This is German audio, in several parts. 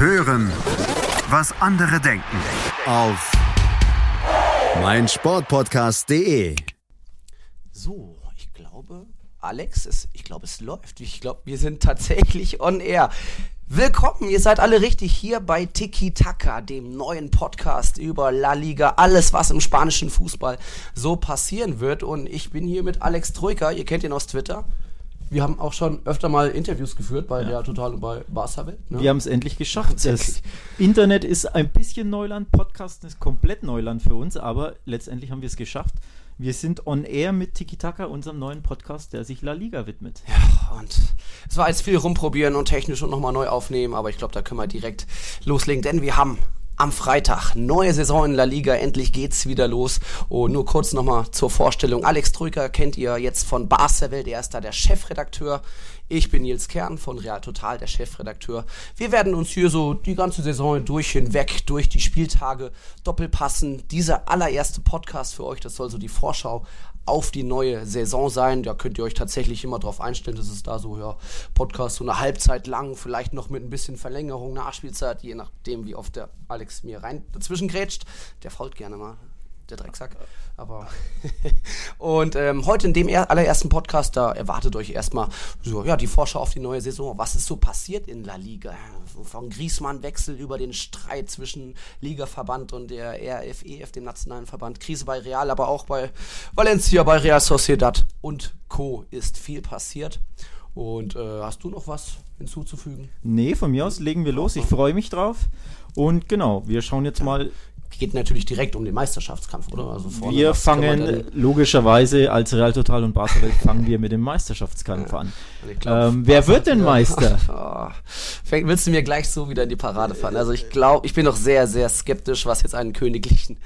Hören, was andere denken. Auf meinsportpodcast.de. So, ich glaube, Alex, es, ich glaube, es läuft. Ich glaube, wir sind tatsächlich on air. Willkommen, ihr seid alle richtig hier bei Tiki Taka, dem neuen Podcast über La Liga, alles was im spanischen Fußball so passieren wird. Und ich bin hier mit Alex Troika, ihr kennt ihn aus Twitter. Wir haben auch schon öfter mal Interviews geführt bei ja. der Total und bei Barca Welt. Ne? Wir haben es endlich geschafft. Das Internet ist ein bisschen Neuland, Podcast ist komplett Neuland für uns, aber letztendlich haben wir es geschafft. Wir sind on air mit Tiki Taka, unserem neuen Podcast, der sich La Liga widmet. Ja, und es war jetzt viel rumprobieren und technisch und nochmal neu aufnehmen, aber ich glaube, da können wir direkt loslegen, denn wir haben am Freitag. Neue Saison in La Liga, endlich geht's wieder los. Und nur kurz nochmal zur Vorstellung. Alex Trücker kennt ihr jetzt von Barca Welt, er ist da der Chefredakteur. Ich bin Nils Kern von Real Total, der Chefredakteur. Wir werden uns hier so die ganze Saison durch hinweg, durch die Spieltage doppelpassen. Dieser allererste Podcast für euch, das soll so die Vorschau auf die neue Saison sein. Da könnt ihr euch tatsächlich immer darauf einstellen, dass es da so, ja, Podcast so eine Halbzeit lang, vielleicht noch mit ein bisschen Verlängerung, Nachspielzeit, je nachdem, wie oft der Alex mir rein dazwischen grätscht. Der fault gerne mal der Drecksack. Aber und ähm, heute in dem allerersten Podcast, da erwartet euch erstmal so, ja, die Vorschau auf die neue Saison. Was ist so passiert in La Liga? Von Griesmann-Wechsel über den Streit zwischen Ligaverband und der RFEF, dem nationalen Verband. Krise bei Real, aber auch bei Valencia, bei Real Sociedad und Co. ist viel passiert. Und äh, hast du noch was hinzuzufügen? Nee, von mir aus legen wir los. Ich freue mich drauf. Und genau, wir schauen jetzt mal geht natürlich direkt um den Meisterschaftskampf, oder? Also wir fangen logischerweise als Real Total und Barca fangen wir mit dem Meisterschaftskampf an. Glaub, ähm, wer wird denn Meister? Oh, willst du mir gleich so wieder in die Parade fahren? Also ich glaube, ich bin noch sehr, sehr skeptisch, was jetzt einen königlichen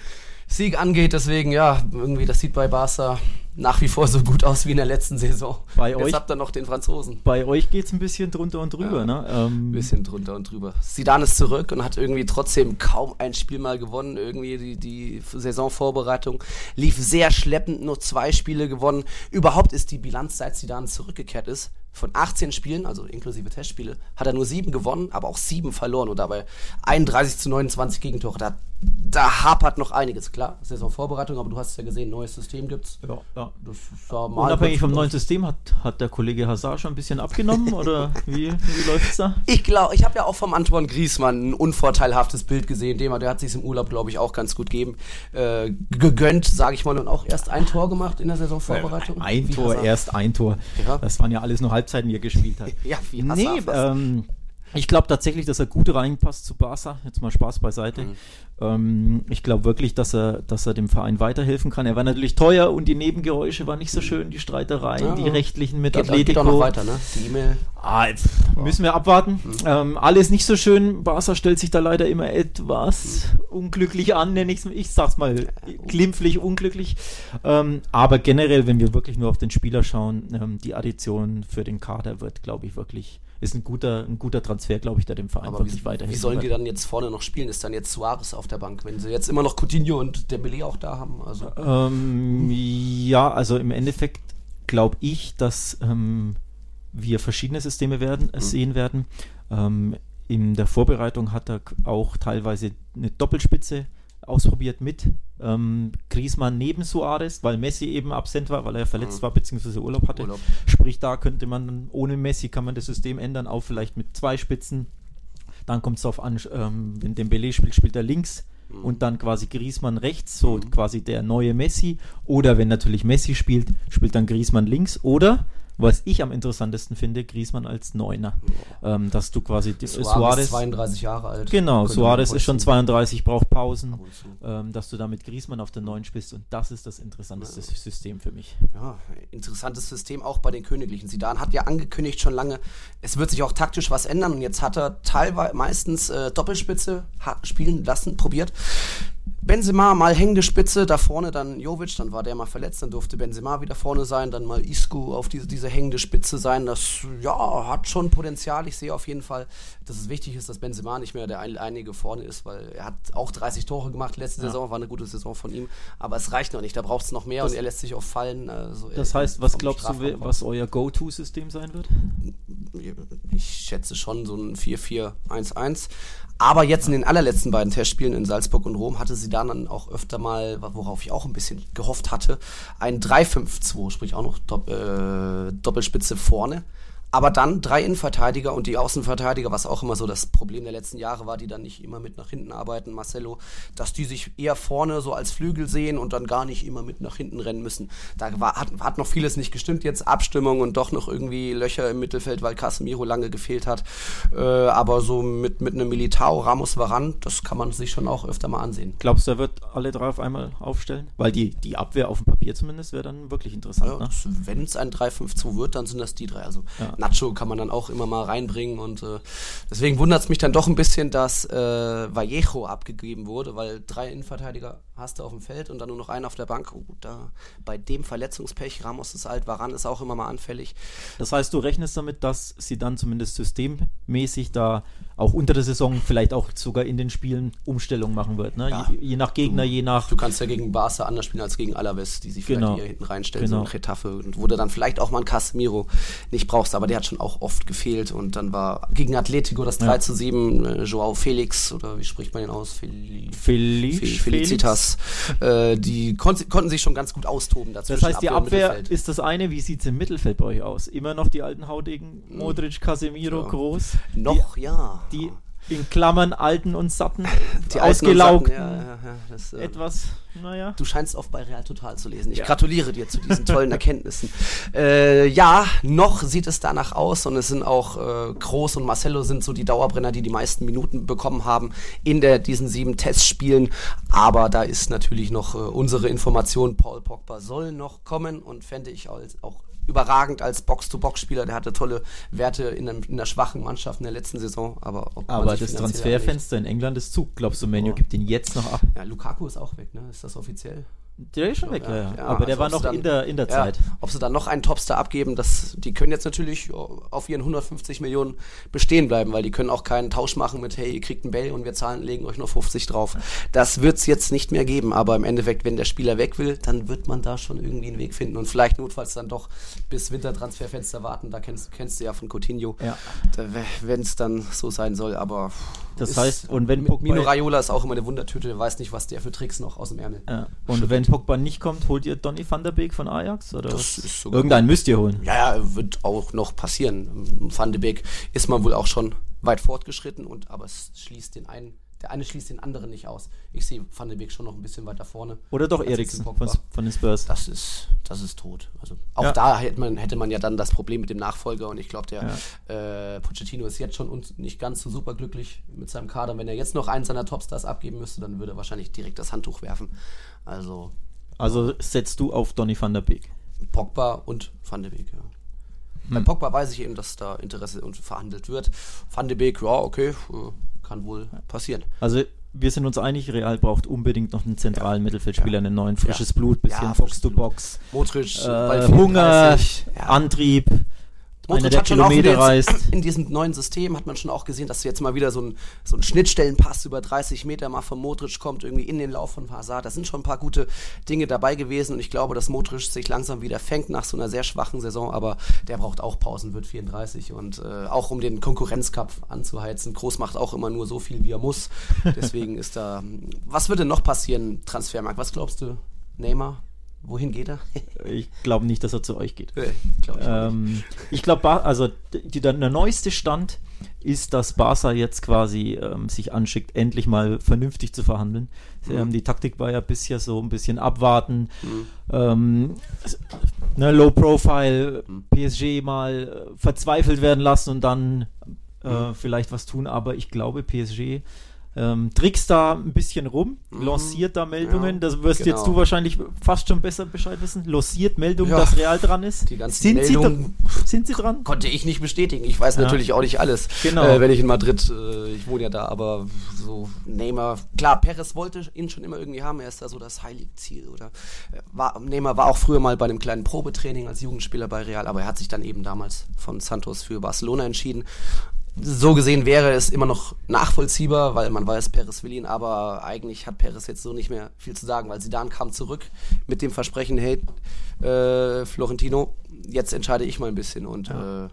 Sieg angeht. Deswegen, ja, irgendwie, das sieht bei Barca nach wie vor so gut aus wie in der letzten Saison. Bei Jetzt euch habt ihr noch den Franzosen. Bei euch geht es ein bisschen drunter und drüber, ja, ne? Ähm, ein bisschen drunter und drüber. Sidan ist zurück und hat irgendwie trotzdem kaum ein Spiel mal gewonnen. Irgendwie die, die Saisonvorbereitung lief sehr schleppend, nur zwei Spiele gewonnen. Überhaupt ist die Bilanz, seit Sidan zurückgekehrt ist, von 18 Spielen, also inklusive Testspiele, hat er nur sieben gewonnen, aber auch sieben verloren und dabei 31 zu 29 Gegentore. Da, da hapert noch einiges, klar. Saisonvorbereitung, aber du hast ja gesehen, neues System gibt's. Ja, ja. Das ja Unabhängig vom neuen System hat, hat der Kollege Hazard schon ein bisschen abgenommen oder wie, wie läuft's da? Ich glaube, ich habe ja auch vom Antoine Griesmann ein unvorteilhaftes Bild gesehen. Dem, der hat sich im Urlaub, glaube ich, auch ganz gut geben, äh, gegönnt, sage ich mal, und auch erst ein Tor gemacht in der Saisonvorbereitung. Ein Tor, erst ein Tor. Ja. Das waren ja alles nur halb Halbzeiten, die er gespielt hat. ja, wie Nee, ähm, ich glaube tatsächlich, dass er gut reinpasst zu Barca. Jetzt mal Spaß beiseite. Mhm. Ähm, ich glaube wirklich, dass er, dass er dem Verein weiterhelfen kann. Er war natürlich teuer und die Nebengeräusche waren nicht so schön, die Streitereien, ja, die rechtlichen mit geht, Atletico. Geht auch noch weiter, ne? Die E-Mail. Ah, müssen wir abwarten. Mhm. Ähm, alles nicht so schön. Barca stellt sich da leider immer etwas mhm. unglücklich an, nenne ich es. Ich sag's mal glimpflich, unglücklich. Ähm, aber generell, wenn wir wirklich nur auf den Spieler schauen, ähm, die Addition für den Kader wird, glaube ich, wirklich ist ein guter, ein guter Transfer, glaube ich, der dem Verein Aber wirklich weiterhilft. Wie sollen die dann jetzt vorne noch spielen? Ist dann jetzt Suarez auf der Bank, wenn sie jetzt immer noch Coutinho und Dembele auch da haben? Also. Ähm, ja, also im Endeffekt glaube ich, dass ähm, wir verschiedene Systeme werden, mhm. sehen werden. Ähm, in der Vorbereitung hat er auch teilweise eine Doppelspitze ausprobiert mit ähm, Griezmann neben Suarez, weil Messi eben absent war, weil er verletzt mhm. war bzw. Urlaub hatte. Urlaub. Sprich, da könnte man ohne Messi kann man das System ändern, auch vielleicht mit zwei Spitzen. Dann kommt es darauf an, ähm, wenn Dembele spielt, spielt er links mhm. und dann quasi Griezmann rechts, so mhm. quasi der neue Messi. Oder wenn natürlich Messi spielt, spielt dann Griezmann links. Oder was ich am interessantesten finde, Griesmann als Neuner. Ähm, dass du quasi Suarez, Suarez 32 Jahre alt. Genau, Suarez ist schon 32, braucht Pausen. Ähm, dass du damit Griesmann auf der Neun spielst und das ist das interessanteste ja. System für mich. Ja, interessantes System auch bei den Königlichen. Sidan hat ja angekündigt schon lange, es wird sich auch taktisch was ändern und jetzt hat er teilweise meistens äh, Doppelspitze spielen lassen, probiert Benzema mal hängende Spitze, da vorne dann Jovic, dann war der mal verletzt, dann durfte Benzema wieder vorne sein, dann mal Isco auf diese, diese hängende Spitze sein. Das ja, hat schon Potenzial. Ich sehe auf jeden Fall, dass es wichtig ist, dass Benzema nicht mehr der einige vorne ist, weil er hat auch 30 Tore gemacht letzte ja. Saison, war eine gute Saison von ihm, aber es reicht noch nicht, da braucht es noch mehr das, und er lässt sich auch fallen. Also das heißt, was glaubst du, was euer Go-To-System sein wird? Ich schätze schon so ein 4-4-1-1. Aber jetzt in den allerletzten beiden Testspielen in Salzburg und Rom hatte sie dann auch öfter mal, worauf ich auch ein bisschen gehofft hatte, ein 3-5-2, sprich auch noch Dopp äh, Doppelspitze vorne aber dann drei Innenverteidiger und die Außenverteidiger, was auch immer so das Problem der letzten Jahre war, die dann nicht immer mit nach hinten arbeiten, Marcelo, dass die sich eher vorne so als Flügel sehen und dann gar nicht immer mit nach hinten rennen müssen. Da war, hat, hat noch vieles nicht gestimmt jetzt, Abstimmung und doch noch irgendwie Löcher im Mittelfeld, weil Casemiro lange gefehlt hat. Äh, aber so mit, mit einem Militao, Ramos, Varan, das kann man sich schon auch öfter mal ansehen. Glaubst du, er wird alle drei auf einmal aufstellen? Weil die, die Abwehr auf dem Papier zumindest wäre dann wirklich interessant. Ja, ne? Wenn es ein 3-5-2 wird, dann sind das die drei. Also ja. Nacho kann man dann auch immer mal reinbringen und äh, deswegen wundert es mich dann doch ein bisschen, dass äh, Vallejo abgegeben wurde, weil drei Innenverteidiger hast du auf dem Feld und dann nur noch einen auf der Bank. Oh, da bei dem Verletzungspech, Ramos ist alt, Varan ist auch immer mal anfällig. Das heißt, du rechnest damit, dass sie dann zumindest systemmäßig da auch unter der Saison vielleicht auch sogar in den Spielen Umstellungen machen wird. Ne? Ja, je, je, nach Gegner, je nach. Du kannst ja gegen Barca anders spielen als gegen Alaves, die sich vielleicht genau. hier hinten reinstellen, genau. so ein Retafe, wo du dann vielleicht auch mal einen Casemiro nicht brauchst, aber der hat schon auch oft gefehlt und dann war gegen Atletico das 3 ja. zu 7, äh, Joao Felix oder wie spricht man den aus? Fel Felix, Fel Felicitas. Äh, die kon konnten sich schon ganz gut austoben dazu. Das heißt, die Abwehr, Abwehr ist das eine, wie sieht es im Mittelfeld bei euch aus? Immer noch die alten Haudegen, Modric, Casemiro, ja. Groß? Noch, die, ja. Die in Klammern alten und satten, die ausgelaugt. Ja, ja, ja, das, äh, etwas, naja. Du scheinst oft bei Real Total zu lesen. Ich gratuliere dir zu diesen tollen Erkenntnissen. Äh, ja, noch sieht es danach aus und es sind auch äh, Groß und Marcelo sind so die Dauerbrenner, die die meisten Minuten bekommen haben in der, diesen sieben Testspielen. Aber da ist natürlich noch äh, unsere Information, Paul Pogba soll noch kommen und fände ich als, auch überragend als Box-to-Box-Spieler. Der hatte tolle Werte in, einem, in einer schwachen Mannschaft in der letzten Saison. Aber, aber das Transferfenster in England ist zu. Glaubst du, Menu oh. gibt ihn jetzt noch ab? Ja, Lukaku ist auch weg, ne? Ist das offiziell? Der ist schon weg, ja, ja. Aber der also war noch dann, in der, in der ja, Zeit. Ob sie dann noch einen Topstar abgeben, das, die können jetzt natürlich auf ihren 150 Millionen bestehen bleiben, weil die können auch keinen Tausch machen mit, hey, ihr kriegt einen Bell und wir zahlen, legen euch nur 50 drauf. Das wird es jetzt nicht mehr geben, aber im Endeffekt, wenn der Spieler weg will, dann wird man da schon irgendwie einen Weg finden und vielleicht notfalls dann doch bis Wintertransferfenster warten. Da kennst, kennst du ja von Coutinho, ja. wenn es dann so sein soll, aber das heißt, und wenn Pogba Mino Raiola ist auch immer eine Wundertüte, der weiß nicht, was der für Tricks noch aus dem Ärmel. Ja. Und wenn Pogba nicht kommt, holt ihr Donny van der Beek von Ajax? Oder das ist sogar Irgendeinen müsst ihr holen. Ja, ja, wird auch noch passieren. Van der Beek ist man wohl auch schon weit fortgeschritten, und aber es schließt den einen der eine schließt den anderen nicht aus. Ich sehe Van de Beek schon noch ein bisschen weiter vorne. Oder doch Eriksen von, von, den Spurs. Das ist, das ist tot. Also auch ja. da hätte man, hätte man ja dann das Problem mit dem Nachfolger und ich glaube, der ja. äh, Pochettino ist jetzt schon nicht ganz so super glücklich mit seinem Kader. Wenn er jetzt noch einen seiner Topstars abgeben müsste, dann würde er wahrscheinlich direkt das Handtuch werfen. Also. Also setzt du auf Donny van der Beek? Pogba und Van de Beek, ja. Hm. Bei Pogba weiß ich eben, dass da Interesse und verhandelt wird. Van de Beek, ja, okay, äh, kann wohl passieren. Also wir sind uns einig, Real braucht unbedingt noch einen zentralen ja. Mittelfeldspieler, einen neuen frisches ja. Blut, bisschen ja, Box-to-Box. Modric, äh, Hunger, Antrieb. Modric hat schon auch jetzt, in diesem neuen System hat man schon auch gesehen, dass jetzt mal wieder so ein, so ein Schnittstellenpass über 30 Meter mal von Modric kommt, irgendwie in den Lauf von Hazard. Da sind schon ein paar gute Dinge dabei gewesen und ich glaube, dass Modric sich langsam wieder fängt nach so einer sehr schwachen Saison, aber der braucht auch Pausen, wird 34 und äh, auch um den Konkurrenzcup anzuheizen. Groß macht auch immer nur so viel, wie er muss. Deswegen ist da. Was würde noch passieren, Transfermarkt? Was glaubst du, Neymar? Wohin geht er? ich glaube nicht, dass er zu euch geht. Glaub ich ähm, ich glaube, also die, der neueste Stand ist, dass Barca jetzt quasi ähm, sich anschickt, endlich mal vernünftig zu verhandeln. Mhm. Ähm, die Taktik war ja bisher so ein bisschen abwarten, mhm. ähm, ne, Low Profile, mhm. PSG mal äh, verzweifelt werden lassen und dann äh, mhm. vielleicht was tun. Aber ich glaube, PSG ähm, trickst da ein bisschen rum, lanciert da Meldungen, Ja, das wirst genau. jetzt du wahrscheinlich fast schon besser Bescheid wissen, lanciert Meldungen, Ja. dass Real dran ist. Die ganzen sind, sie Meldungen- dra- sind sie dran? Konnte ich nicht bestätigen. Ich weiß Ja. natürlich auch nicht alles. Genau. Äh, wenn ich in Madrid, äh, ich wohne ja da, aber so Neymar, klar, Perez wollte ihn schon immer irgendwie haben. Er ist da so das heilige Ziel. Oder äh, war, Neymar war auch früher mal bei einem kleinen Probetraining als Jugendspieler bei Real, aber er hat sich dann eben damals von Santos für Barcelona entschieden. So gesehen wäre es immer noch nachvollziehbar, weil man weiß, Perez will ihn, aber eigentlich hat Perez jetzt so nicht mehr viel zu sagen, weil Zidane kam zurück mit dem Versprechen, hey, äh, Florentino, jetzt entscheide ich mal ein bisschen und äh,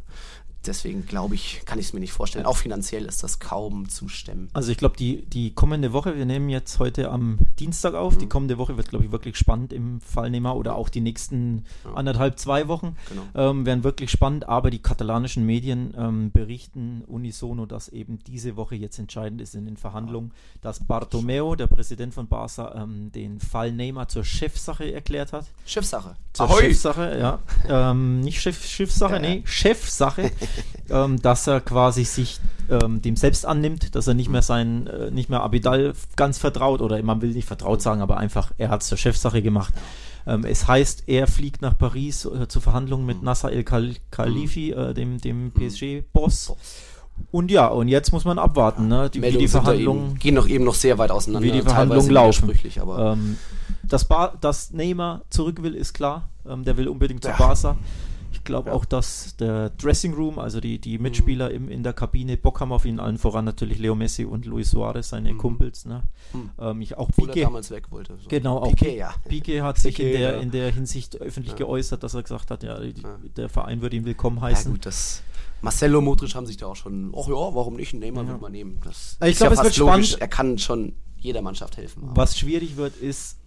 deswegen glaube ich, kann ich es mir nicht vorstellen. Auch finanziell ist das kaum zu stemmen. Also ich glaube, die, die kommende Woche, wir nehmen jetzt heute am Dienstag auf, Mhm. die kommende Woche wird, glaube ich, wirklich spannend im Fall Neymar oder auch die nächsten anderthalb, zwei Wochen Genau. ähm, werden wirklich spannend, aber die katalanischen Medien ähm, berichten unisono, dass eben diese Woche jetzt entscheidend ist in den Verhandlungen, dass Bartomeu, der Präsident von Barca, ähm, den Fall Neymar zur Chefsache erklärt hat. Chefsache. Zur Ahoi! Chefsache, ja. ähm, nicht Chef, Schiffsache, Ja, ja. nee, Chefsache, ähm, dass er quasi sich ähm, dem selbst annimmt, dass er nicht mehr sein, äh, nicht mehr Abidal ganz vertraut oder man will nicht vertraut sagen, aber einfach, er hat es zur Chefsache gemacht. Ähm, es heißt, er fliegt nach Paris äh, zu Verhandlungen mit Nasser El Khal- Khalifi, äh, dem, dem PSG-Boss. Und ja, und jetzt muss man abwarten, ne, die, wie die Verhandlungen eben, gehen noch eben noch sehr weit auseinander. wie die Verhandlungen laufen. Aber Ähm, dass, Bar dass Neymar zurück will, ist klar. Ähm, der will unbedingt zu Ja. Barca. Ich glaube Ja. Mhm. auch, dass der Dressing Room, also die, die Mitspieler im, in der Kabine, Bock haben auf ihn, allen voran natürlich Leo Messi und Luis Suarez, seine Kumpels. Ne? Mhm. Ähm, ich, auch Piqué, damals weg wollte. So. Genau, auch Piqué, Pi- ja. Piqué hat sich in Piqué, der, ja. in der Hinsicht öffentlich Ja. geäußert, dass er gesagt hat, ja, die, Ja. der Verein würde ihn willkommen Ja heißen. gut, das Marcelo Modric haben sich da auch schon, ach ja, warum nicht? Neymar Ja. wird man nehmen. Das Ich ist glaub, ja es fast wird logisch. spannend. Er kann schon jeder Mannschaft helfen. Was schwierig wird, ist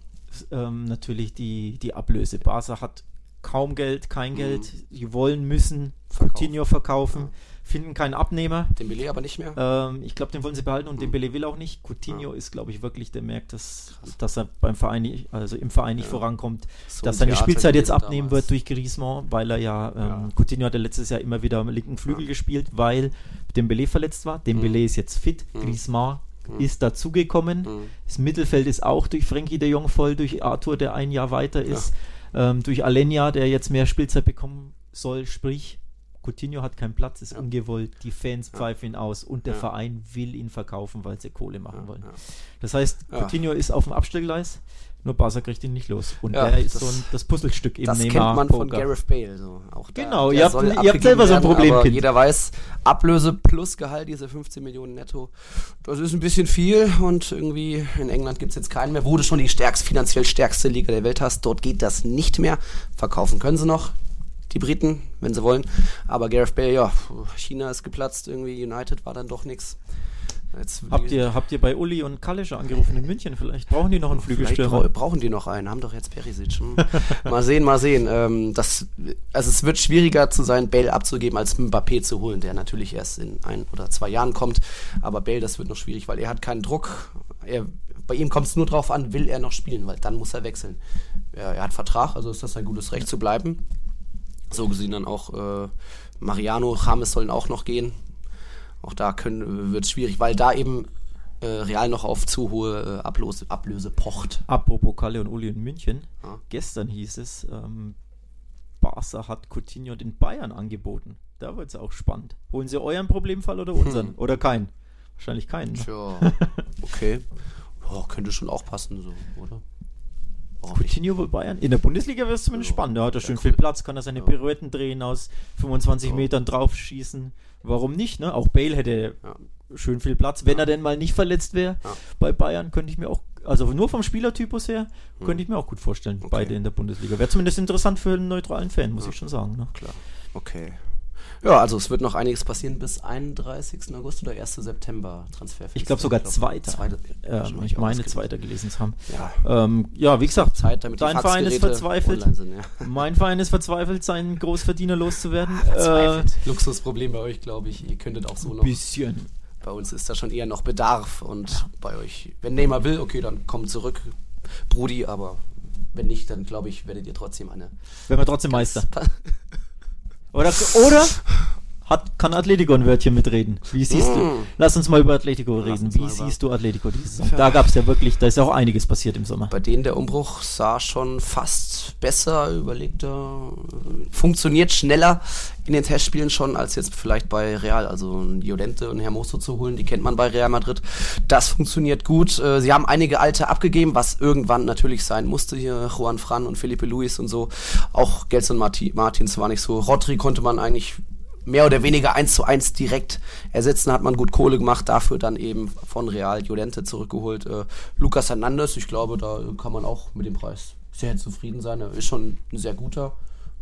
ähm, natürlich die, die Ablöse. Barca hat kaum Geld, kein Geld. Die wollen, müssen Mhm. Coutinho verkaufen, Ja. finden keinen Abnehmer. Dembele aber nicht mehr. Ähm, ich glaube, den wollen sie behalten Mhm. und Dembele will auch nicht. Coutinho ist, glaube ich, wirklich, der merkt, dass, dass er beim Verein, nicht, also im Verein nicht Ja. vorankommt, So dass ein seine Theater Spielzeit jetzt abnehmen damals. wird durch Griezmann, weil er ja, ähm, Ja. Coutinho hatte letztes Jahr immer wieder am linken Flügel Ja. gespielt, weil Dembele verletzt war. Dembele Mhm. ist jetzt fit, Mhm. Griezmann Mhm. ist dazugekommen. Mhm. Das Mittelfeld ist auch durch Frankie de Jong voll, durch Arthur, der ein Jahr weiter ist, ähm, durch Alenia, der jetzt mehr Spielzeit bekommen soll. Sprich, Coutinho hat keinen Platz, ist Ja. ungewollt, die Fans Ja. pfeifen ihn aus und der Ja. Verein will ihn verkaufen, weil sie Kohle machen wollen. Das heißt. Coutinho ist auf dem Abstellgleis, nur Barca kriegt ihn nicht los. Und Ja, er ist das- so ein, das Puzzlestück im Das kennt Neymar man von Poker. Gareth Bale. So. Auch da, Genau, der ihr habt- ihr habt selber so ein werden, Problemkind. aber Jeder weiß, Ablöse plus Gehalt, diese 15 Millionen netto, das ist ein bisschen viel und irgendwie in England gibt es jetzt keinen mehr. Wo du schon die stärkst, finanziell stärkste Liga der Welt hast, dort geht das nicht mehr. Verkaufen können sie noch, die Briten, wenn sie wollen. Aber Gareth Bale, ja, China ist geplatzt, irgendwie United war dann doch nichts. Jetzt Habt ihr, habt ihr bei Uli und Kalle schon angerufen in München? Vielleicht brauchen die noch einen Flügelstürmer. brau- brauchen die noch einen, haben doch jetzt Perisic. Hm. mal sehen, mal sehen. Ähm, das, also es wird schwieriger zu sein, Bale abzugeben, als Mbappé zu holen, der natürlich erst in ein oder zwei Jahren kommt. Aber Bale, das wird noch schwierig, weil er hat keinen Druck. Er, bei ihm kommt es nur drauf an, will er noch spielen, weil dann muss er wechseln. Ja, er hat Vertrag, also ist das sein gutes Recht zu bleiben. So gesehen dann auch äh, Mariano, James sollen auch noch gehen. Auch da wird es schwierig, weil da eben äh, Real noch auf zu hohe äh, Ablöse, Ablöse pocht. Apropos Kalle und Uli in München. Ja. Gestern hieß es, ähm, Barca hat Coutinho den Bayern angeboten. Da wird es auch spannend. Holen sie euren Problemfall oder unseren? Hm. Oder keinen? Wahrscheinlich keinen. ne? Tja, okay. Ja, könnte schon auch passen, so, oder? Nicht? Coutinho bei Bayern? In der Bundesliga wäre es zumindest Ja, spannend. Da hat er wär schön cool. viel Platz, kann er seine Ja. Pirouetten drehen, aus 25 Ja. Metern draufschießen. Warum nicht? Ne? Auch Bale hätte Ja. schön viel Platz. Wenn Ja. er denn mal nicht verletzt wäre Ja. bei Bayern, könnte ich mir auch, also nur vom Spielertypus her, Hm. könnte ich mir auch gut vorstellen, Okay. beide in der Bundesliga. Wäre zumindest interessant für einen neutralen Fan, muss Ja. ich schon sagen. Ne? Klar, okay. Ja, also es wird noch einiges passieren bis 31. August oder 1. September Transferfenster. Ich glaube sogar glaub, zweiter. Zweite, hab ich meine, zweiter gelesen zu haben. Ja, Ähm, ja, wie gesagt, Zeit, damit dein Verein ist verzweifelt. Sind, ja. Mein Verein ist verzweifelt, seinen Großverdiener loszuwerden. Verzweifelt. Luxusproblem bei euch, glaube ich. Ihr könntet auch so Äh, noch. bisschen. Bei uns ist da schon eher noch Bedarf und bei euch, wenn Neymar will, okay, dann komm zurück, Brudi, aber wenn nicht, dann glaube ich, werdet ihr trotzdem eine. Werden wir trotzdem Meister. Oder, oder hat, kann Atletico ein Wörtchen mitreden. Wie siehst Mm. du? Lass uns mal über Atletico reden. Wie mal über- siehst du Atletico diese Saison? Da gab es ja wirklich, da ist ja auch einiges passiert im Sommer. Bei denen der Umbruch sah schon fast besser, überlegter, funktioniert schneller in den Testspielen schon als jetzt vielleicht bei Real. Also ein Llorente und Hermoso zu holen, die kennt man bei Real Madrid. Das funktioniert gut. Äh, Sie haben einige alte abgegeben, was irgendwann natürlich sein musste hier. Juan Fran und Felipe Luis und so. Auch Gelson Marti Martins war nicht so. Rodri konnte man eigentlich mehr oder weniger eins zu eins direkt ersetzen, hat man gut Kohle gemacht, dafür dann eben von Real Llorente zurückgeholt. Äh, Lucas Hernandez, ich glaube, da kann man auch mit dem Preis sehr zufrieden sein. Er ist schon ein sehr guter,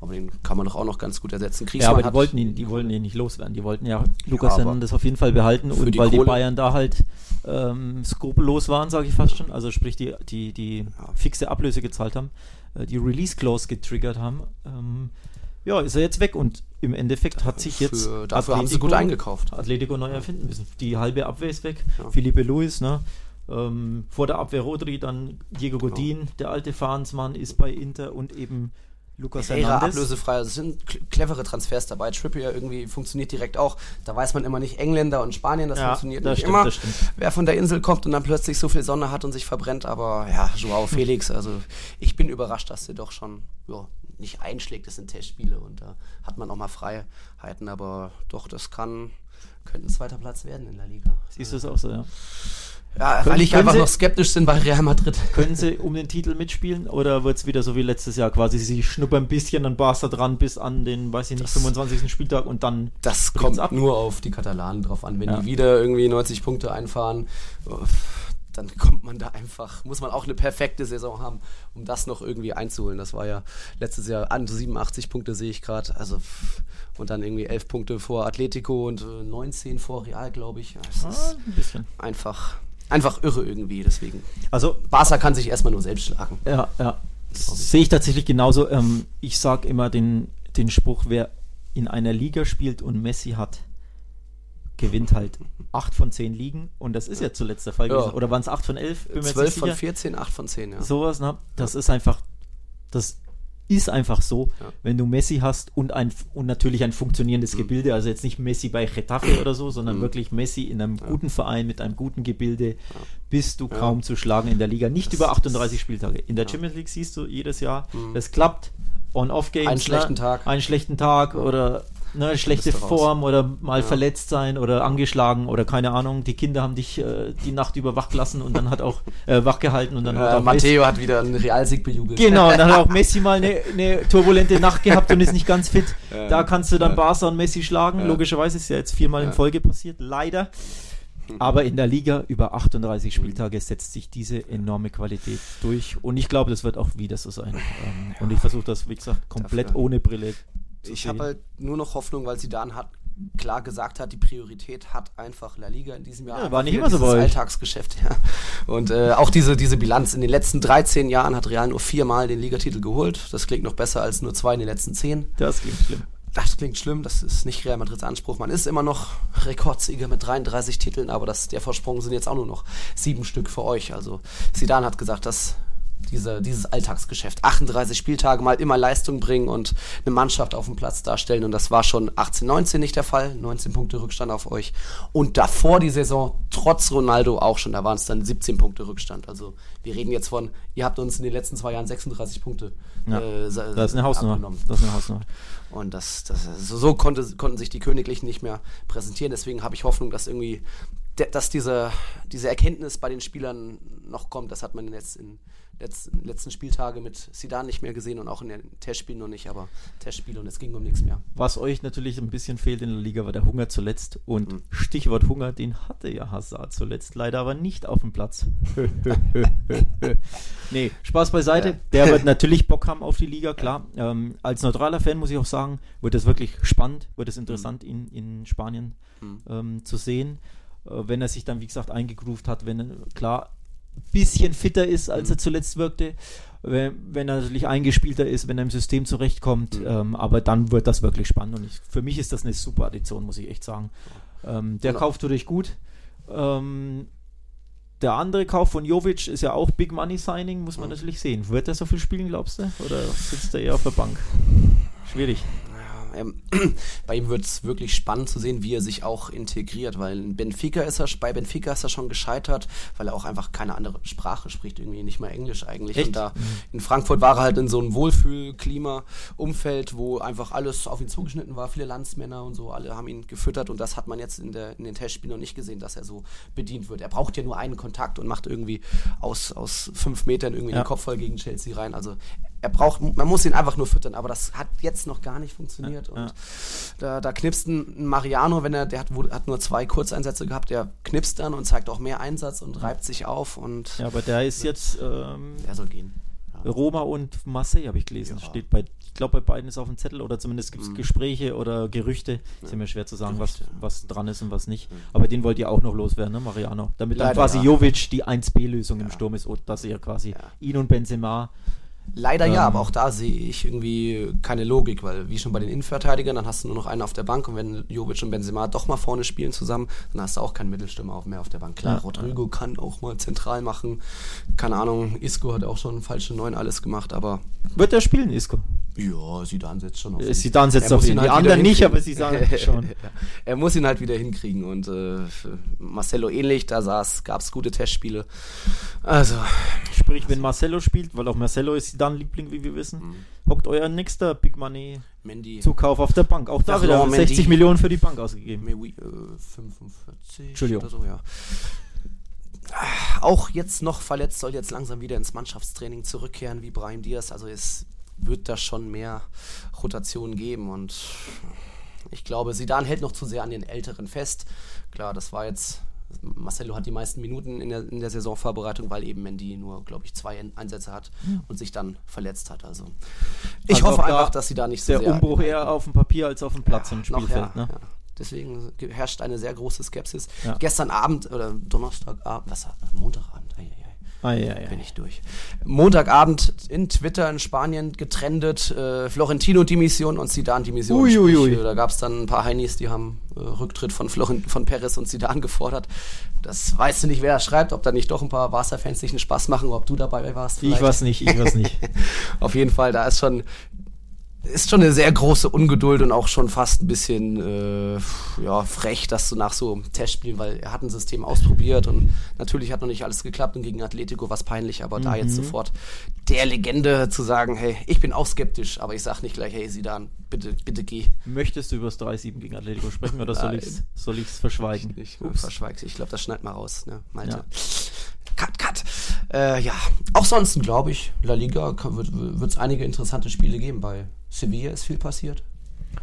aber den kann man doch auch noch ganz gut ersetzen. Ja, Griezmann aber die wollten ihn, die wollten ihn nicht loswerden. Die wollten ja Lukas aber Hernandez auf jeden Fall behalten und die weil die Kohle- Bayern da halt ähm, skrupellos waren, sage ich fast schon, also sprich die, die, die fixe Ablöse gezahlt haben, äh, die Release Clause getriggert haben, ähm, ja, ist er jetzt weg und im Endeffekt hat sich jetzt Für, dafür haben sie gut eingekauft. Atletico neu erfinden müssen. Die halbe Abwehr ist weg. Ja. Felipe Luis, ne? Ähm, vor der Abwehr Rodri, dann Diego Genau. Godin, der alte Fahrensmann, ist bei Inter und eben Lukas Herrera ablösefrei. Also es sind clevere Transfers dabei. Trippier irgendwie funktioniert direkt auch. Da weiß man immer nicht, Engländer und Spanien, das Ja, funktioniert das nicht stimmt, immer. Wer von der Insel kommt und dann plötzlich so viel Sonne hat und sich verbrennt. Aber ja, Joao Felix, also ich bin überrascht, dass der doch schon ja, nicht einschlägt. Das sind Testspiele und da hat man auch mal Freiheiten. Aber doch, das kann, könnte ein zweiter Platz werden in der Liga. Siehst du es auch so, ja. Ja, weil ich einfach Sie- noch skeptisch bin bei Real Madrid. Können sie um den Titel mitspielen oder wird es wieder so wie letztes Jahr quasi, sie schnuppern ein bisschen an Barca dran bis an den, weiß ich nicht, 25. Spieltag und dann Das kommt ab? nur auf die Katalanen drauf an. Wenn Ja. die wieder irgendwie 90 Punkte einfahren, dann kommt man da einfach, muss man auch eine perfekte Saison haben, um das noch irgendwie einzuholen. Das war ja letztes Jahr an 87 Punkte sehe ich gerade. Also und dann irgendwie 11 Punkte vor Atletico und äh, 19 vor Real, glaube ich. Ja, Es Ah, ist ein bisschen. einfach, einfach irre irgendwie. Deswegen. Also Barca kann sich erstmal nur selbst schlagen. Ja, ja. Sehe ich tatsächlich genauso. Ähm, ich sage immer den, den Spruch, wer in einer Liga spielt und Messi hat, gewinnt halt 8 von 10 Ligen. Und das ist ja zuletzt der Fall Ja. gewesen. Oder waren es 8 von 11? Bin mir jetzt 12 nicht von sicher. 14, 8 von 10, ja. Sowas, ne? Das ist einfach, das ist einfach so, Ja. wenn du Messi hast und ein und natürlich ein funktionierendes Gebilde, also jetzt nicht Messi bei Getafe oder so, sondern Mhm. wirklich Messi in einem guten Verein mit einem guten Gebilde, bist du kaum zu schlagen in der Liga. Nicht über 38 Spieltage. In der Champions League siehst du jedes Jahr, das klappt. On-Off-Games. Mhm. Einen schlechten ne? Tag. Einen schlechten Tag oder ne, schlechte. Form oder mal verletzt sein oder angeschlagen oder keine Ahnung. Die Kinder haben dich äh, die Nacht über wach gelassen und dann hat auch äh, wach gehalten und dann hat Äh, auch Messi- Matteo hat wieder einen Realsieg bejubelt. Genau, und dann hat auch Messi mal eine, eine turbulente Nacht gehabt und ist nicht ganz fit. Da kannst du dann Barca und Messi schlagen. Logischerweise ist ja jetzt viermal in Folge passiert, leider. Aber in der Liga über 38 Spieltage setzt sich diese enorme Qualität durch. Und ich glaube, das wird auch wieder so sein. Ähm, Und ich versuche das, wie gesagt, komplett ohne Brille Ich habe halt nur noch Hoffnung, weil Zidane hat klar gesagt hat, die Priorität hat einfach La Liga in diesem Jahr. Ja, war nicht immer so bei. Alltagsgeschäft, ja. Und äh, auch diese, diese Bilanz. In den letzten 13 Jahren hat Real nur viermal den Ligatitel geholt. Das klingt noch besser als nur zwei in den letzten zehn. das klingt schlimm. Das klingt schlimm, das ist nicht Real Madrids Anspruch. Man ist immer noch Rekordsieger mit 33 Titeln, aber das, der Vorsprung sind jetzt auch nur noch sieben Stück für euch. Also Zidane hat gesagt, dass diese, dieses Alltagsgeschäft, 38 Spieltage mal immer Leistung bringen und eine Mannschaft auf dem Platz darstellen. Und das war schon 18, 19 nicht der Fall. 19 Punkte Rückstand auf euch. Und davor die Saison, trotz Ronaldo auch schon, da waren es dann 17 Punkte Rückstand. Also wir reden jetzt von, ihr habt uns in den letzten zwei Jahren 36 Punkte Ja, äh, Das ist eine Hausnummer. abgenommen. Das ist eine Hausnummer. Und das, das so, konnte, konnten sich die Königlichen nicht mehr präsentieren. Deswegen habe ich Hoffnung, dass irgendwie, dass diese, diese Erkenntnis bei den Spielern noch kommt. Das hat man jetzt in letzten, letzten Spieltage mit Sidan nicht mehr gesehen und auch in den Testspielen noch nicht, aber Testspiele und es ging um nichts mehr. Was euch natürlich ein bisschen fehlt in der Liga, war der Hunger zuletzt. Und Mhm. Stichwort Hunger, den hatte ja Hazard zuletzt, leider aber nicht auf dem Platz. nee, Spaß beiseite. Ja. Der wird natürlich Bock haben auf die Liga, klar. Ähm, als neutraler Fan muss ich auch sagen, wird es wirklich spannend, wird es interessant, ihn in Spanien Mhm. ähm, zu sehen. Äh, wenn er sich dann, wie gesagt, eingegroovt hat, wenn er, klar, bisschen fitter ist, als er zuletzt wirkte. Wenn, wenn er natürlich eingespielter ist, wenn er im System zurechtkommt. Ähm, aber dann wird das wirklich spannend. Und ich, für mich ist das eine super Addition, muss ich echt sagen. Ähm, der Genau. Kauf tut euch gut. Ähm, der andere Kauf von Jovic ist ja auch Big Money Signing, muss man natürlich sehen. Wird er so viel spielen, glaubst du? Oder sitzt er eher auf der Bank? Schwierig. Ähm, bei ihm wird es wirklich spannend zu sehen, wie er sich auch integriert, weil in Benfica ist er, bei Benfica ist er schon gescheitert, weil er auch einfach keine andere Sprache spricht, irgendwie nicht mal Englisch eigentlich. Echt? Und da in Frankfurt war er halt in so einem Wohlfühlklima, Umfeld, wo einfach alles auf ihn zugeschnitten war, viele Landsmänner und so, alle haben ihn gefüttert und das hat man jetzt in, der, in den Testspielen noch nicht gesehen, dass er so bedient wird. Er braucht ja nur einen Kontakt und macht irgendwie aus, aus fünf Metern irgendwie Ja. den Kopf voll gegen Chelsea rein. Also er braucht, man muss ihn einfach nur füttern, aber das hat jetzt noch gar nicht funktioniert. Ja, und ja. da, da knipst ein Mariano, wenn er, der hat, hat nur zwei Kurzeinsätze gehabt, der knipst dann und zeigt auch mehr Einsatz und reibt sich auf und Ja, aber der ist jetzt ähm, er soll gehen. Ja. Roma und Marseille, habe ich gelesen. Steht bei, ich glaube, bei beiden ist auf dem Zettel oder zumindest gibt es Mhm. Gespräche oder Gerüchte. Ist ja mir schwer zu sagen, was, Gerüchte, was dran ist und was nicht. Aber den wollt ihr auch noch loswerden, ne, Mariano? Damit dann Leider, quasi ja. Jovic die 1B-Lösung im. Sturm ist, dass ihr quasi ihn und Benzema. Leider ja, Ähm. aber auch da sehe ich irgendwie keine Logik, weil wie schon bei den Innenverteidigern, dann hast du nur noch einen auf der Bank und wenn Jovic und Benzema doch mal vorne spielen zusammen, dann hast du auch keinen Mittelstürmer auf- mehr auf der Bank. Klar, Ja. Rodrigo kann auch mal zentral machen. Keine Ahnung, Isco hat auch schon falsche Neun alles gemacht, aber Wird er spielen, Isco? Ja, Sidan setzt schon auf Äh, ihn. Zidane setzt Er auf muss ihn. Die halt wieder anderen nicht, hinkriegen. aber Zidane schon. er muss ihn halt wieder hinkriegen und äh, Marcelo ähnlich, da gab es gute Testspiele. Also, Sprich, wenn Marcelo spielt, weil auch Marcelo ist Zidane Liebling, wie wir wissen, Mhm. hockt euer nächster Big Money Mendy, Zukauf auf der Bank. Auch da Ferland wieder Mendy. 60 Millionen für die Bank ausgegeben. Mewi, äh, 45 Entschuldigung. oder so, ja. Auch jetzt noch verletzt, soll jetzt langsam wieder ins Mannschaftstraining zurückkehren wie Brahim Diaz. Also es wird da schon mehr Rotation geben und ich glaube, Sidan hält noch zu sehr an den Älteren fest. Klar, das war jetzt, Marcelo hat die meisten Minuten in der, in der Saisonvorbereitung, weil eben Mendy nur, glaube ich, zwei Einsätze hat und sich dann verletzt hat. Also ich Also hoffe auch da einfach, dass sie da nicht so Der sehr Umbruch eher auf dem Papier als auf dem Platz im noch, Spielfeld. ja, ne? ja. Deswegen ge- herrscht eine sehr große Skepsis. Ja. Gestern Abend oder Donnerstagabend, was Montagabend, ei, Ah, ja, ja. bin ich durch. Montagabend in Twitter in Spanien getrendet, äh, Florentino die Mission und Zidane die Mission. Ui, ui, ui. Sprich, äh, Da gab es dann ein paar Heinis, die haben äh, Rücktritt von, Floren von Perez und Zidane gefordert. Das weißt du nicht, wer das schreibt, ob da nicht doch ein paar Barca-Fans sich einen Spaß machen, ob du dabei warst. Ich weiß nicht, ich weiß nicht. Auf jeden Fall, da ist schon ist schon eine sehr große Ungeduld und auch schon fast ein bisschen äh, ja, frech, dass du nach so Testspielen, weil er hat ein System ausprobiert und natürlich hat noch nicht alles geklappt und gegen Atletico war es peinlich, aber da jetzt sofort der Legende zu sagen, hey, ich bin auch skeptisch, aber ich sag nicht gleich, hey Sidan, bitte, bitte geh. Möchtest du über das 3-7 gegen Atletico sprechen oder soll ich es verschweigen? Ich Ups. verschweig's. Ich glaube, das schneidet mal raus, ne, Malte. Ja. Cut, cut. Äh, ja, auch sonst glaube ich, La Liga wird es einige interessante Spiele geben. Bei Sevilla ist viel passiert,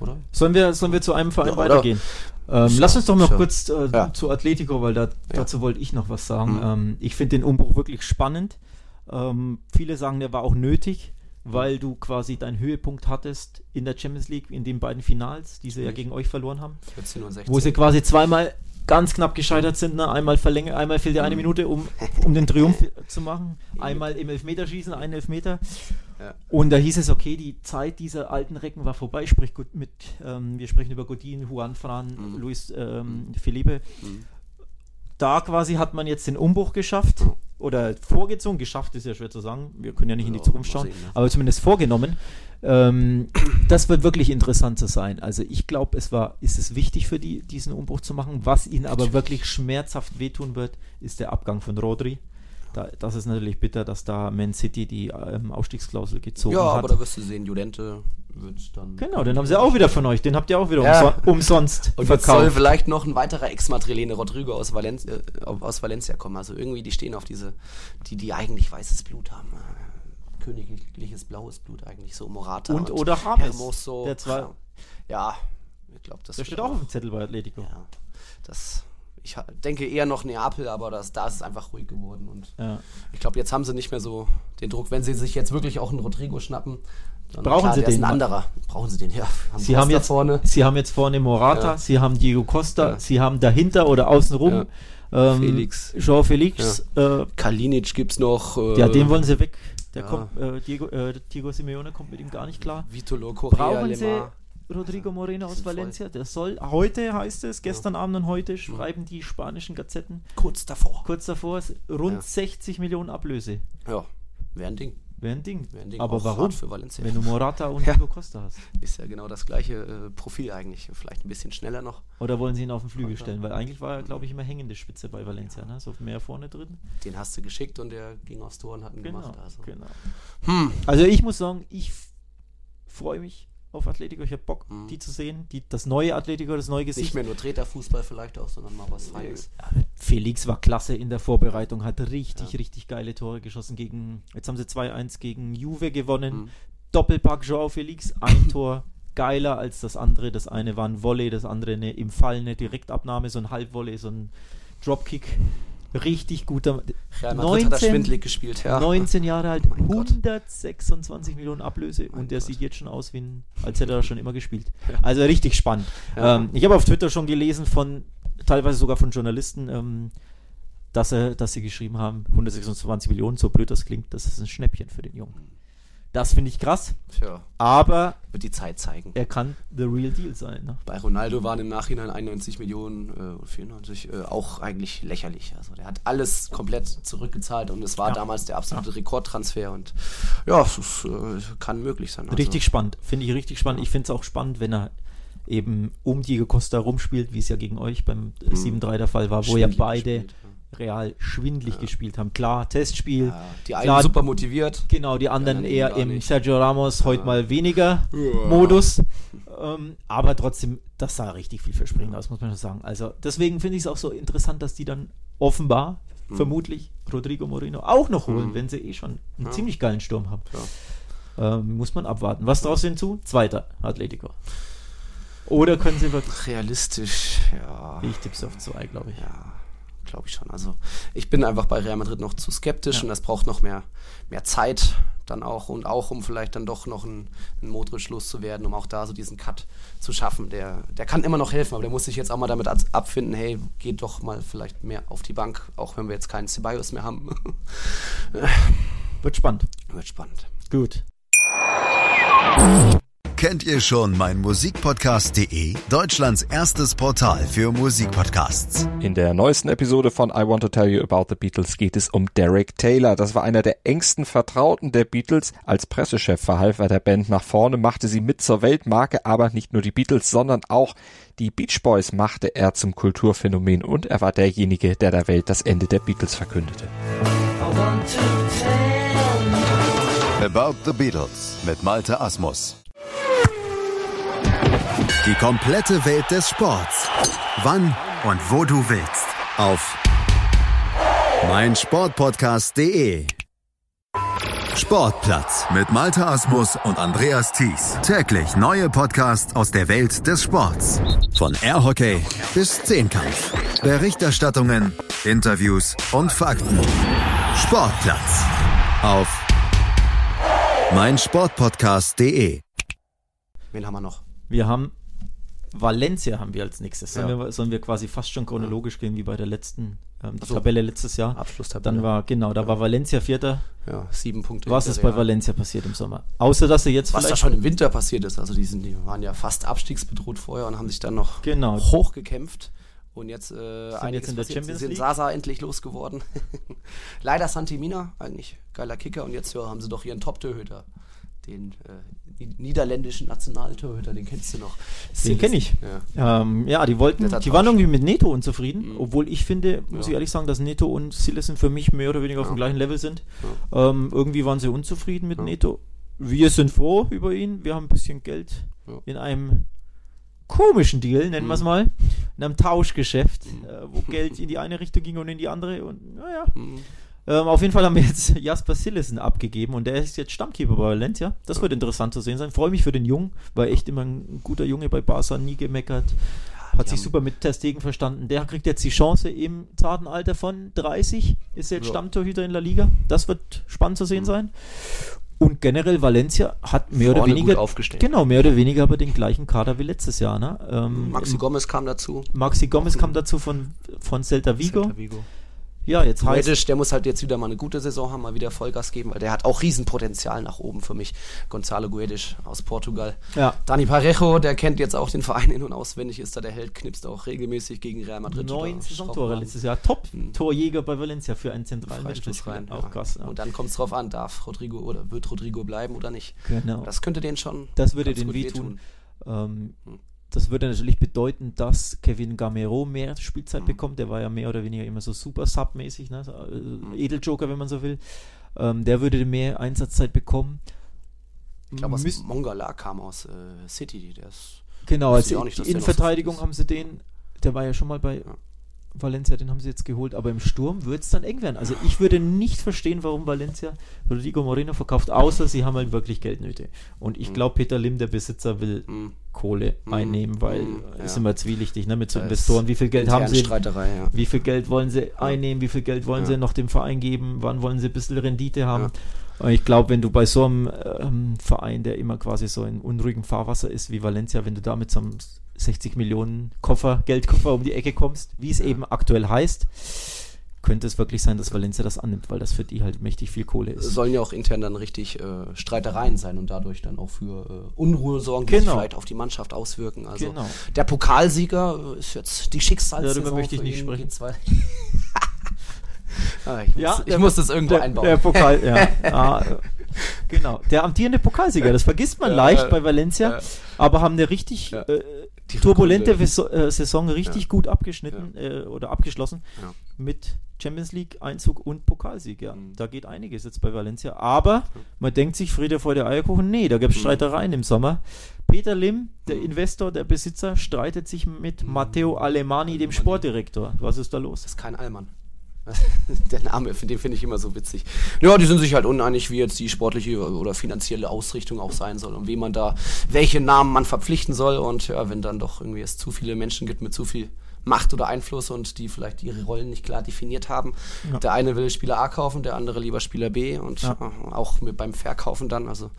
oder? Sollen wir, sollen wir zu einem Verein Ja, weitergehen? Ähm, Sure, lass uns doch noch sure. kurz äh, Ja. zu Atletico, weil da, dazu wollte ich noch was sagen. Mhm. Ähm, ich finde den Umbruch wirklich spannend. Ähm, viele sagen, der war auch nötig, weil du quasi deinen Höhepunkt hattest in der Champions League, in den beiden Finals, die sie ja gegen euch verloren haben. 14 und 16. Wo sie quasi zweimal ganz knapp gescheitert sind. Ne? Einmal verlängert, einmal fehlt dir eine Minute, um, um den Triumph zu machen. Einmal im Elfmeterschießen, einen Elfmeter. Ja. Und da hieß es, okay, die Zeit dieser alten Recken war vorbei. Sprich gut mit, ähm, wir sprechen über Godin, Juan Fran, Mhm. Luis ähm, Felipe. Mhm. Da quasi hat man jetzt den Umbruch geschafft. Mhm. Oder vorgezogen, geschafft ist ja schwer zu sagen. Wir können ja nicht in die Ja, Zukunft schauen, ne? aber zumindest vorgenommen. Ähm, das wird wirklich interessant zu sein. Also ich glaube, es war, ist es wichtig für die, diesen Umbruch zu machen. Was ihnen aber wirklich schmerzhaft wehtun wird, ist der Abgang von Rodri. Da, das ist natürlich bitter, dass da Man City die ähm, Ausstiegsklausel gezogen ja, hat. aber da wirst du sehen, Judente wird dann. genau, den haben sie auch wieder von euch. Den habt ihr auch wieder Ja. umso umsonst Und jetzt soll verkauft. vielleicht noch ein weiterer Ex-Madrilene Rodrigo aus, Valen äh, aus Valencia kommen. Also irgendwie, die stehen auf diese, die, die eigentlich weißes Blut haben. Äh, Königliches blaues Blut eigentlich, so Morata. Und oder James, Hermoso. der zwei- Ja, ich glaube, das Der steht auch auf dem Zettel bei Atletico. Ja, das. Ich denke eher noch Neapel, aber das, da ist es einfach ruhig geworden. Und Ja. ich glaube, jetzt haben sie nicht mehr so den Druck. Wenn sie sich jetzt wirklich auch einen Rodrigo schnappen, dann Brauchen sie der ist den ein anderer. Brauchen sie den, ja. Sie Costa haben, jetzt, vorne. sie haben jetzt vorne Morata, Ja. sie haben Diego Costa, Ja. sie haben dahinter oder außenrum ähm, Felix. Jean Felix. Äh, Kalinic gibt's noch. Äh, ja, den wollen sie weg. Der ja. kommt, äh, Diego, äh, Diego Simeone kommt mit ihm gar nicht klar. Vitolo Correa, Brauchen sie Lemar. Rodrigo Moreno aus Sind voll. Valencia? Der soll, heute heißt es, gestern Abend und heute schreiben die spanischen Gazetten Kurz davor. kurz davor, rund Ja. 60 Millionen Ablöse. Ja, wäre ein Ding. Wäre ein Ding. Wär ein Ding. Aber warum? Valencia. Wenn du Morata und Ja. Diego Costa hast. Ist ja genau das gleiche äh, Profil eigentlich. Vielleicht ein bisschen schneller noch. Oder wollen sie ihn auf den Flügel Costa. stellen? Weil eigentlich war er, glaube ich, immer hängende Spitze bei Valencia, ne? So mehr vorne drin. Den hast du geschickt und der ging aufs Tor und hat ihn gemacht. Also. genau. Hm. Also ich muss sagen, ich freue mich auf Atletico. Ich habe Bock, Mhm. die zu sehen. Die, das neue Atletico, das neue Gesicht. Nicht mehr nur Treterfußball vielleicht auch, sondern mal was Feines. Felix war klasse in der Vorbereitung, hat richtig, Ja. richtig geile Tore geschossen gegen, jetzt haben sie 2-1 gegen Juve gewonnen. Mhm. Doppelpack Joao Felix, ein Tor geiler als das andere. Das eine war ein Volley, das andere eine, im Fall eine Direktabnahme, so ein Halbvolley, so ein Dropkick. Richtig guter. Real Madrid hat er 19 schwindelig gespielt. Ja. 19 Jahre alt, Mein Gott. 126 Millionen Ablöse Mein und der Gott. sieht jetzt schon aus, wie ein, als hätte er schon immer gespielt. Also richtig spannend. Ja. Ähm, ich habe auf Twitter schon gelesen von, teilweise sogar von Journalisten, ähm, dass, er, dass sie geschrieben haben, 126 Millionen, so blöd das klingt, das ist ein Schnäppchen für den Jungen. Das finde ich krass, Tja, aber wird die Zeit zeigen. er kann the real deal sein. Ne? Bei Ronaldo waren im Nachhinein 91 Millionen äh, und 94 äh, auch eigentlich lächerlich. Also der hat alles komplett zurückgezahlt und es war Ja. damals der absolute Rekordtransfer und ja, es äh, kann möglich sein. Also, Richtig spannend, finde ich richtig spannend. Ich finde es auch spannend, wenn er eben um Diego Costa rumspielt, wie es ja gegen euch beim äh, 7-3 der Fall war, wo ja schwindelig beide gespielt, real schwindlig gespielt haben. Klar, Testspiel. Ja. Ja, die einen Klar, super motiviert. Genau, die anderen anderen eher im nicht. Sergio Ramos heute Ja. mal weniger Ja. Modus. Ähm, aber trotzdem, das sah richtig vielversprechend aus, muss man schon sagen. Also deswegen finde ich es auch so interessant, dass die dann offenbar, Mhm. vermutlich, Rodrigo Moreno auch noch holen, Mhm. wenn sie eh schon einen Ja. ziemlich geilen Sturm haben. Ja. Ähm, muss man abwarten. Was draus hinzu? Zweiter Atletico. Oder können sie wirklich. Realistisch, ja. Ich tippe auf zwei, glaube ich. Ja, glaube ich schon. Also ich bin einfach bei Real Madrid noch zu skeptisch Ja. und das braucht noch mehr, mehr Zeit dann auch und auch um vielleicht dann doch noch ein, ein Modric loszuwerden, um auch da so diesen Cut zu schaffen. Der, der kann immer noch helfen, aber der muss sich jetzt auch mal damit ab- abfinden, hey, geht doch mal vielleicht mehr auf die Bank, auch wenn wir jetzt keinen Ceballos mehr haben. Wird spannend. Wird spannend. Gut. Kennt ihr schon mein Musikpodcast.de? Deutschlands erstes Portal für Musikpodcasts. In der neuesten Episode von I Want to Tell You About the Beatles geht es um Derek Taylor. Das war einer der engsten Vertrauten der Beatles. Als Pressechef verhalf er der Band nach vorne, machte sie mit zur Weltmarke, aber nicht nur die Beatles, sondern auch die Beach Boys machte er zum Kulturphänomen und er war derjenige, der der Welt das Ende der Beatles verkündete. About the Beatles mit Malte Asmus. Die komplette Welt des Sports. Wann und wo du willst. Auf meinsportpodcast.de. Sportplatz mit Malte Asmus und Andreas Thies. Täglich neue Podcasts aus der Welt des Sports. Von Airhockey bis Zehnkampf. Berichterstattungen, Interviews und Fakten. Sportplatz auf meinsportpodcast.de. Wen haben wir noch? Wir haben Valencia haben wir als nächstes. Sollen, Ja. wir, sollen wir quasi fast schon chronologisch gehen wie bei der letzten ähm, so. Tabelle letztes Jahr. Abschlusstabelle. Dann war, genau, da war Valencia Vierter. ja, sieben Punkte. Was ist bei. Valencia passiert im Sommer? Außer, dass sie jetzt Was da schon im Winter passiert ist. Also die, sind, die waren ja fast abstiegsbedroht vorher und haben sich dann noch Genau. hochgekämpft. Und jetzt, äh, jetzt einiges in der. Champions sind League. Sasa endlich losgeworden. Leider Santi Mina, eigentlich geiler Kicker. Und jetzt ja, haben sie doch ihren Top-Torhüter. Den äh, ni- niederländischen Nationaltorhüter, den kennst du noch. Den kenne ich. Ja. Ähm, ja, die wollten, die waren irgendwie mit Neto unzufrieden, Mhm. obwohl ich finde, muss Ja. ich ehrlich sagen, dass Neto und Silesen für mich mehr oder weniger auf dem Ja. gleichen Level sind. Ähm, irgendwie waren sie unzufrieden mit. Neto. Wir sind froh über ihn. Wir haben ein bisschen Geld in einem komischen Deal, nennen Mhm. wir es mal, in einem Tauschgeschäft, äh, wo Geld in die eine Richtung ging und in die andere. Und naja, Mhm. Ähm, auf jeden Fall haben wir jetzt Jasper Sillesen abgegeben und der ist jetzt Stammkeeper bei Valencia. Das wird interessant zu sehen sein. Freue mich für den Jungen, war echt immer ein guter Junge bei Barca, nie gemeckert. Hat sich super mit Ter Stegen verstanden. Der kriegt jetzt die Chance im zarten Alter von 30. Ist jetzt Ja. Stammtorhüter in der Liga. Das wird spannend zu sehen sein. Und generell Valencia hat mehr oder Vorne weniger gut aufgestellt. genau mehr oder weniger aber den gleichen Kader wie letztes Jahr. Ne? Ähm, Maxi Gomez kam dazu. Maxi Gomez kam dazu von, von Celta Vigo. Celta Vigo. Ja, jetzt heißt Guedes, der muss halt jetzt wieder mal eine gute Saison haben, mal wieder Vollgas geben, weil der hat auch Riesenpotenzial nach oben für mich. Gonzalo Guedes aus Portugal. Ja. Dani Parejo, der kennt jetzt auch den Verein in- und auswendig, ist da der Held, knipst auch regelmäßig gegen Real Madrid. neun Saisontore letztes Jahr. Top-Torjäger bei Valencia für einen zentralen Freistoß rein. Auch ja. krass. Ja. Und dann kommt es drauf an, darf Rodrigo oder wird Rodrigo bleiben oder nicht. Genau. Das könnte den schon. Das würde den gut wehtun. Ähm, Hm. Das würde natürlich bedeuten, dass Kevin Gamero mehr Spielzeit Hm. bekommt. Der war ja mehr oder weniger immer so super Sub-mäßig, ne? äh, Edeljoker, wenn man so will. Ähm, der würde mehr Einsatzzeit bekommen. Ich glaube, Mongala kam aus äh, City, der ist. Genau, als auch nicht, so Innenverteidigung haben sie den, der war ja schon mal bei Ja. Valencia, den haben sie jetzt geholt, aber im Sturm wird es dann eng werden. Also ich würde nicht verstehen, warum Valencia Rodrigo Moreno verkauft, außer sie haben halt wirklich Geldnöte. Und ich Mhm. glaube, Peter Lim, der Besitzer, will Hm. Kohle Mhm. einnehmen, weil äh, ja. ist immer zwielichtig ne, mit so Investoren. Wie viel Geld haben sie? Ja. Wie viel Geld wollen sie einnehmen? Wie viel Geld wollen Ja. sie noch dem Verein geben? Wann wollen sie ein bisschen Rendite haben? Und ich glaube, wenn du bei so einem ähm, Verein, der immer quasi so in unruhigem Fahrwasser ist wie Valencia, wenn du da mit so einem 60 Millionen Koffer, Geldkoffer um die Ecke kommst, wie es eben aktuell heißt, könnte es wirklich sein, dass Valencia das annimmt, weil das für die halt mächtig viel Kohle Es ist. sollen ja auch intern dann richtig äh, Streitereien sein und dadurch dann auch für äh, Unruhe sorgen, die sich Genau. vielleicht auf die Mannschaft auswirken. Also Genau. der Pokalsieger äh, ist jetzt die Schicksalssaison. Darüber möchte ich nicht sprechen. Ah, ich muss, Ja, ich muss das irgendwo der, einbauen. Der Pokal, ja. ah, genau. Der amtierende Pokalsieger, das vergisst man Ja, leicht bei Valencia, ja. aber haben eine richtig Ja. äh, Die turbulente. Viso- äh, Saison richtig Ja. gut abgeschnitten äh, oder abgeschlossen Ja. mit Champions League Einzug und Pokalsieg. Ja, Mhm. da geht einiges jetzt bei Valencia. Aber man denkt sich, Friede vor der Eierkuchen, nee, da gibt es Mhm. Streitereien im Sommer. Peter Lim, der Investor, der Besitzer, streitet sich mit Mhm. Matteo Alemani, dem. Sportdirektor. Was ist da los? Das ist kein Allmann. Der Name, den finde ich immer so witzig. Ja, die sind sich halt uneinig, wie jetzt die sportliche oder finanzielle Ausrichtung auch sein soll und wie man da, welche Namen man verpflichten soll. Und ja, wenn dann doch irgendwie es zu viele Menschen gibt mit zu viel Macht oder Einfluss und die vielleicht ihre Rollen nicht klar definiert haben. Ja. Der eine will Spieler A kaufen, der andere lieber Spieler B und Ja. auch mit beim Verkaufen dann. Also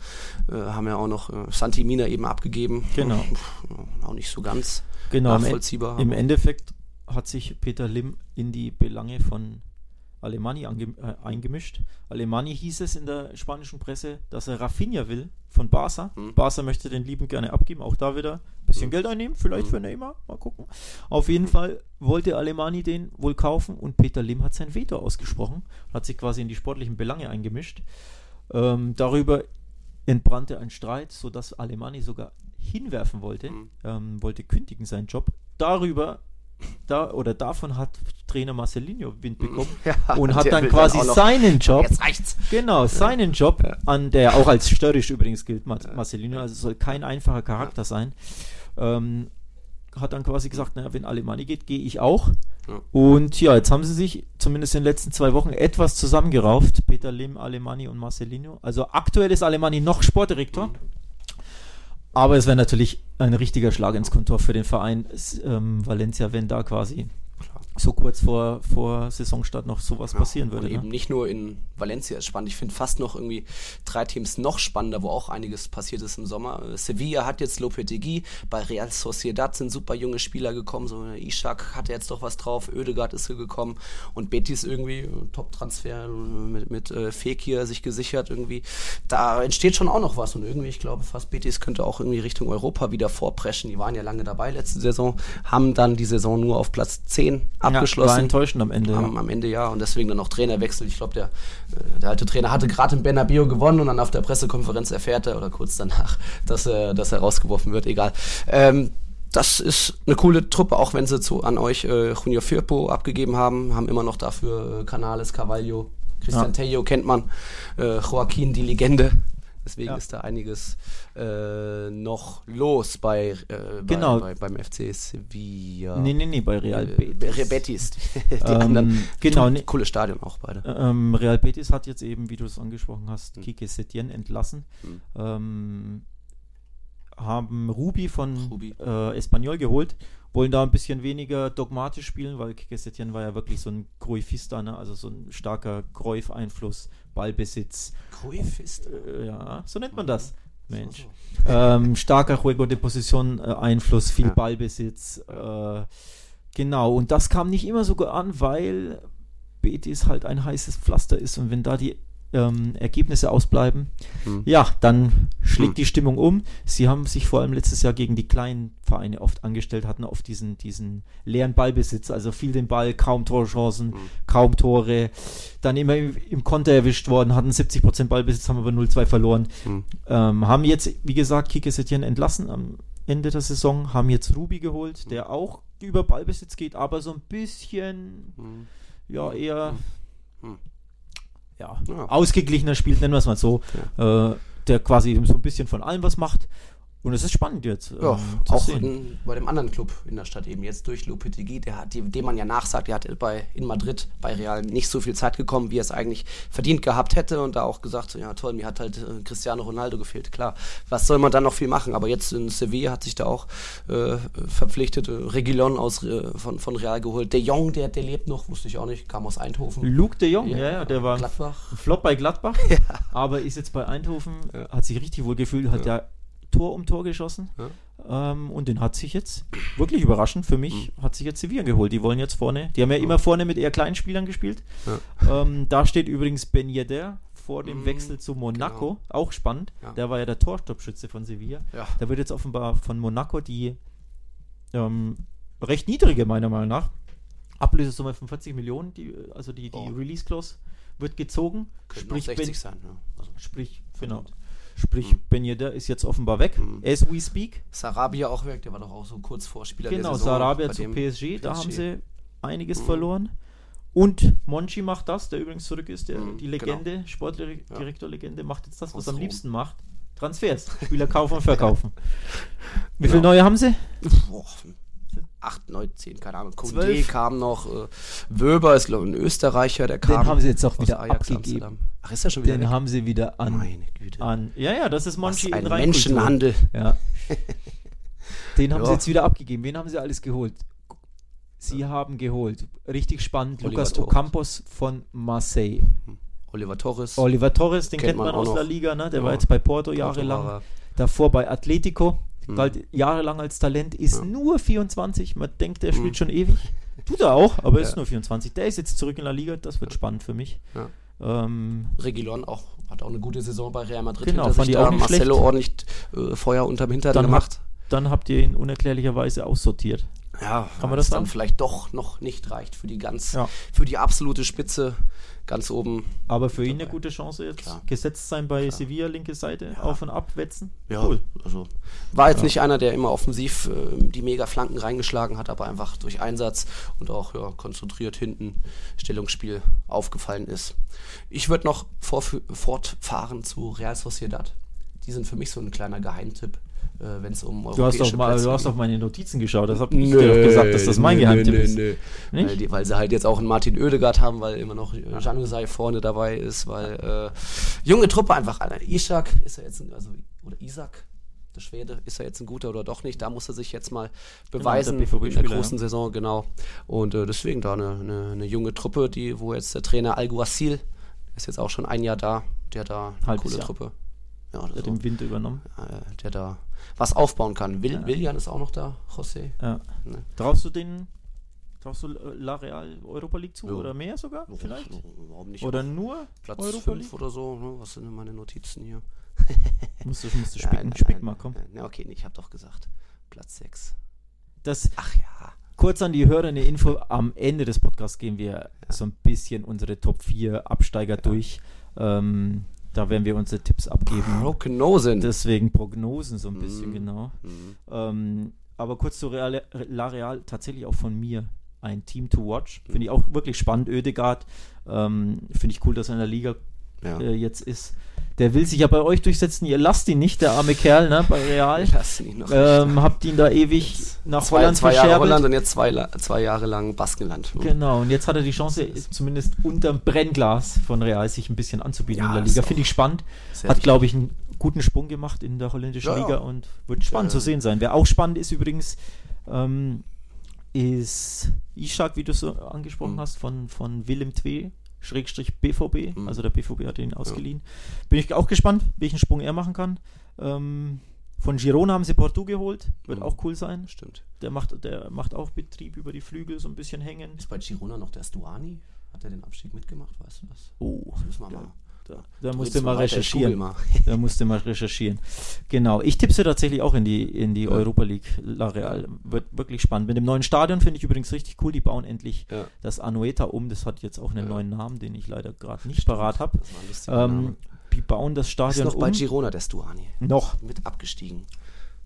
äh, haben ja auch noch äh, Santi Mina eben abgegeben. Genau. Auch nicht so ganz Genau, im, nachvollziehbar. im Endeffekt hat sich Peter Lim in die Belange von Alemani ange, äh, eingemischt. Alemani hieß es in der spanischen Presse, dass er Rafinha will von Barca. Mhm. Barca möchte den lieben gerne abgeben, auch da wieder ein bisschen Mhm. Geld einnehmen, vielleicht Mhm. für Neymar, mal gucken. Auf jeden Fall wollte Alemani den wohl kaufen und Peter Lim hat sein Veto ausgesprochen, hat sich quasi in die sportlichen Belange eingemischt. Ähm, darüber entbrannte ein Streit, sodass Alemani sogar hinwerfen wollte, Mhm. ähm, wollte kündigen seinen Job. Darüber da oder davon hat Trainer Marcelinho Wind bekommen Ja, und hat dann quasi noch- seinen Job, Jetzt reicht's. genau, seinen Job, an der auch als störrisch übrigens gilt, Mar Marcelino, also soll kein einfacher Charakter sein, ähm, hat dann quasi gesagt, naja, wenn Alemanni geht, gehe ich auch. Ja. Und ja, jetzt haben sie sich zumindest in den letzten zwei Wochen etwas zusammengerauft, Peter Lim, Alemanni und Marcelino. Also aktuell ist Alemanni noch Sportdirektor. Mhm. Aber es wäre natürlich ein richtiger Schlag ins Kontor für den Verein ähm, Valencia, wenn da quasi. So kurz vor, vor Saisonstart noch sowas Ja, passieren würde. Und eben Ne? nicht nur in Valencia ist spannend. Ich finde fast noch irgendwie drei Teams noch spannender, wo auch einiges passiert ist im Sommer. Äh, Sevilla hat jetzt Lopetegui, bei Real Sociedad sind super junge Spieler gekommen, so äh, Ishak hatte jetzt doch was drauf, Oedegaard ist hier gekommen und Betis irgendwie, äh, Top-Transfer mit, mit äh, Fekir sich gesichert irgendwie. Da entsteht schon auch noch was und irgendwie, ich glaube fast Betis könnte auch irgendwie Richtung Europa wieder vorpreschen. Die waren ja lange dabei letzte Saison, haben dann die Saison nur auf Platz 10 abgeschlossen. war enttäuschend am Ende. Am, ja. am Ende ja und deswegen dann auch Trainerwechsel. Ich glaube, der, äh, der alte Trainer hatte gerade in Bernabeu gewonnen und dann auf der Pressekonferenz erfährt er oder kurz danach, dass er, dass er rausgeworfen wird. Egal. Ähm, das ist eine coole Truppe, auch wenn sie zu, an euch äh, Junior Firpo abgegeben haben, haben immer noch dafür äh, Canales, Carvalho, Christian Ja. Tello kennt man, äh, Joaquin, die Legende. Deswegen Ja. ist da einiges äh, noch los bei, äh, bei, Genau. bei, beim FC Sevilla. Nee, nee, nee, bei Real Äh, Betis. Real Betis. Die Ähm, anderen. genau, nee. Cooles Stadion auch beide. Ähm, Real Betis hat jetzt eben, wie du es angesprochen hast, Hm. Kike Setien entlassen. Hm. Ähm, haben Ruby von Rubi. Äh, Espanyol geholt, wollen da ein bisschen weniger dogmatisch spielen, weil Kike Setien war ja wirklich so ein Cruyffista, ne? also so ein starker Cruyff-Einfluss, Ballbesitz. Cruyff ist. Äh, ja, so nennt man das. Mensch. Ähm, starker Juego de Position, äh, Einfluss, viel Ja. Ballbesitz. Äh, genau, und das kam nicht immer so gut an, weil Betis halt ein heißes Pflaster ist und wenn da die ähm, Ergebnisse ausbleiben, hm. ja, dann schlägt hm. die Stimmung um. Sie haben sich vor allem letztes Jahr gegen die kleinen Vereine oft angestellt, hatten oft diesen, diesen leeren Ballbesitz, also viel den Ball, kaum Torchancen, hm. kaum Tore, dann immer im, im Konter erwischt worden, hatten 70% Ballbesitz, haben aber 0-2 verloren. Hm. Ähm, haben jetzt, wie gesagt, Kike Setien entlassen am Ende der Saison, haben jetzt Ruby geholt, hm. der auch über Ballbesitz geht, aber so ein bisschen, hm. ja, eher ja, ja. ausgeglichener spielt, nennen wir es mal so, ja. äh, der quasi so ein bisschen von allem was macht. Und es ist spannend jetzt. Ja, ähm, auch in, bei dem anderen Club in der Stadt eben jetzt durch Lopetegui, der hat, dem man ja nachsagt, der hat bei, in Madrid bei Real nicht so viel Zeit gekommen, wie er es eigentlich verdient gehabt hätte und da auch gesagt, ja toll, mir hat halt äh, Cristiano Ronaldo gefehlt. Klar, was soll man dann noch viel machen? Aber jetzt in Sevilla hat sich da auch äh, verpflichtet, äh, Regilon aus, äh, von, von Real geholt. De Jong, der, der lebt noch, wusste ich auch nicht, kam aus Eindhoven. Luke de Jong, ja, ja der war Gladbach. Flop bei Gladbach, ja. aber ist jetzt bei Eindhoven, ja. hat sich richtig wohl gefühlt, hat ja Tor um Tor geschossen. Ja. Ähm, und den hat sich jetzt, wirklich überraschend für mich, mhm. hat sich jetzt Sevilla geholt. Die wollen jetzt vorne, die haben ja, ja. immer vorne mit eher kleinen Spielern gespielt. Ja. Ähm, da steht übrigens Ben Yedder vor dem mhm. Wechsel zu Monaco, genau. auch spannend. Der war ja der Torstoppschütze von Sevilla. Da wird jetzt offenbar von Monaco die ähm, recht niedrige, meiner Meinung nach, Ablösesumme von 40 Millionen, die, also die, die oh. Release-Clause wird gezogen. Sprich, 60 ben, sein, ja. also sprich, genau. Sprich, mhm. Ben Yedder ist jetzt offenbar weg, mhm. as we speak. Sarabia auch weg, der war doch auch so kurz vor Spieler Genau, Sarabia zu PSG, PSG, da haben sie einiges mhm. verloren. Und Monchi macht das, der übrigens zurück ist, der, mhm, die genau. Legende, genau. Sportdirektor-Legende, macht jetzt das, was er am liebsten macht. Transfers. Spieler kaufen und verkaufen. Wie viele neue haben sie? Boah, 8, 9, 10, keine Ahnung. Kunde kam noch. Äh, Wöber ist, ein Österreicher, der kam. Den haben sie jetzt auch wieder Ajax abgegeben. Amsterdam. Ach, ist er schon wieder Den weg? haben sie wieder an. Meine Güte. An, ja, ja, das ist Monchi Was ein Menschenhandel. Ja. Den haben ja. sie jetzt wieder abgegeben. Wen haben sie alles geholt? Sie ja. haben geholt. Richtig spannend. Oliver Lukas Torres. Ocampos von Marseille. Hm. Oliver Torres. Oliver Torres, den kennt, kennt man, man aus noch. der Liga, ne? Der ja. war jetzt bei Porto jahrelang. Davor bei Atletico. Hm. Galt jahrelang als Talent, ist nur 24. Man denkt, der spielt hm. schon ewig. Tut er auch, aber ist nur 24. Der ist jetzt zurück in der Liga. Das wird spannend für mich. Ja. Ähm, Regilon auch, hat auch eine gute Saison bei Real Madrid genau, hinter sich da. Marcelo schlecht. ordentlich äh, Feuer unterm Hintern dann gemacht. Hat, dann habt ihr ihn unerklärlicherweise aussortiert. Ja, kann man das dann vielleicht doch noch nicht reicht für die ganz, ja. für die absolute Spitze ganz oben. Aber für ihn eine gute Chance jetzt Klar. gesetzt sein bei Klar. Sevilla, linke Seite, ja. auf und ab wetzen. Ja, cool. Also war jetzt ja. nicht einer, der immer offensiv äh, die mega Flanken reingeschlagen hat, aber einfach durch Einsatz und auch ja, konzentriert hinten Stellungsspiel aufgefallen ist. Ich würde noch fortfahren zu Real Sociedad. Die sind für mich so ein kleiner Geheimtipp wenn es um du hast doch mal, Du hast auf meine Notizen geschaut, das habe ich dir doch gesagt, dass das mein nö, Geheimtipp nö, ist. Nö. Weil, die, weil, sie halt jetzt auch einen Martin Oedegaard haben, weil immer noch Januzaj vorne dabei ist, weil äh, junge Truppe einfach, Alter, Ishak ist er jetzt, also, oder Isaac, der Schwede, ist er jetzt ein guter oder doch nicht? Da muss er sich jetzt mal genau, beweisen genau, der in der großen ja. Saison, genau. Und äh, deswegen da eine, eine, eine, junge Truppe, die, wo jetzt der Trainer Alguacil ist jetzt auch schon ein Jahr da, der da eine Halbes coole Jahr. Truppe. Ja, der hat so. im Winter übernommen. Äh, der da was aufbauen kann. Will, ja. Willian ist auch noch da, José. Ja. Ne? Traust du den Traust du La Real Europa League zu ja. oder mehr sogar vielleicht? Warum nicht? Oder nur Platz Europa League? oder so? Ne? Was sind denn meine Notizen hier? musst du, musst du spicken, nein, spick mal, komm. Na, okay, ich habe doch gesagt. Platz 6. Das, Ach ja. Kurz an die Hörer eine Info. Am Ende des Podcasts gehen wir ja. so ein bisschen unsere Top 4 Absteiger durch. Ähm, da werden wir unsere Tipps abgeben. Prognosen. Deswegen Prognosen so ein bisschen, mm. genau. Mm. Ähm, aber kurz zu Real, La Real, tatsächlich auch von mir ein Team to watch. Finde ich auch wirklich spannend. Ödegard, ähm, finde ich cool, dass er in der Liga ja. äh, jetzt ist. Der will sich ja bei euch durchsetzen. Ihr lasst ihn nicht, der arme Kerl, ne, bei Real. Lasst ihn noch ähm, habt ihn da ewig nach zwei, Holland zwei Jahre Holland und jetzt zwei, zwei Jahre lang Baskenland. Genau, und jetzt hat er die Chance, zumindest unterm Brennglas von Real sich ein bisschen anzubieten ja, in der Liga. Finde ich spannend. Hat, glaube ich, einen guten Sprung gemacht in der holländischen ja, Liga und wird spannend ja. zu sehen sein. Wer auch spannend ist übrigens, ähm, ist Ishak, wie du so angesprochen mhm. hast, von, von Willem Twee. Schrägstrich BVB, mhm. also der BVB hat ihn ausgeliehen. Ja. Bin ich auch gespannt, welchen Sprung er machen kann. Ähm, von Girona haben sie Porto geholt, wird mhm. auch cool sein. Stimmt. Der macht, der macht auch Betrieb über die Flügel, so ein bisschen hängen. Ist bei Girona noch der Stuani? Hat er den Abstieg mitgemacht? Weißt du das? Oh, Das müssen wir da, mal. Da, da musst du mal recherchieren. mal. Da musst du mal recherchieren. Genau, ich tippe sie tatsächlich auch in die, in die Ja. Europa League La Real. Wird wirklich spannend. Mit dem neuen Stadion finde ich übrigens richtig cool. Die bauen endlich Ja. das Anoeta um. Das hat jetzt auch einen Ja. neuen Namen, den ich leider gerade nicht parat habe. Ähm, die bauen das Ist Stadion noch um. bei Girona, der Stuani. noch. Mit abgestiegen.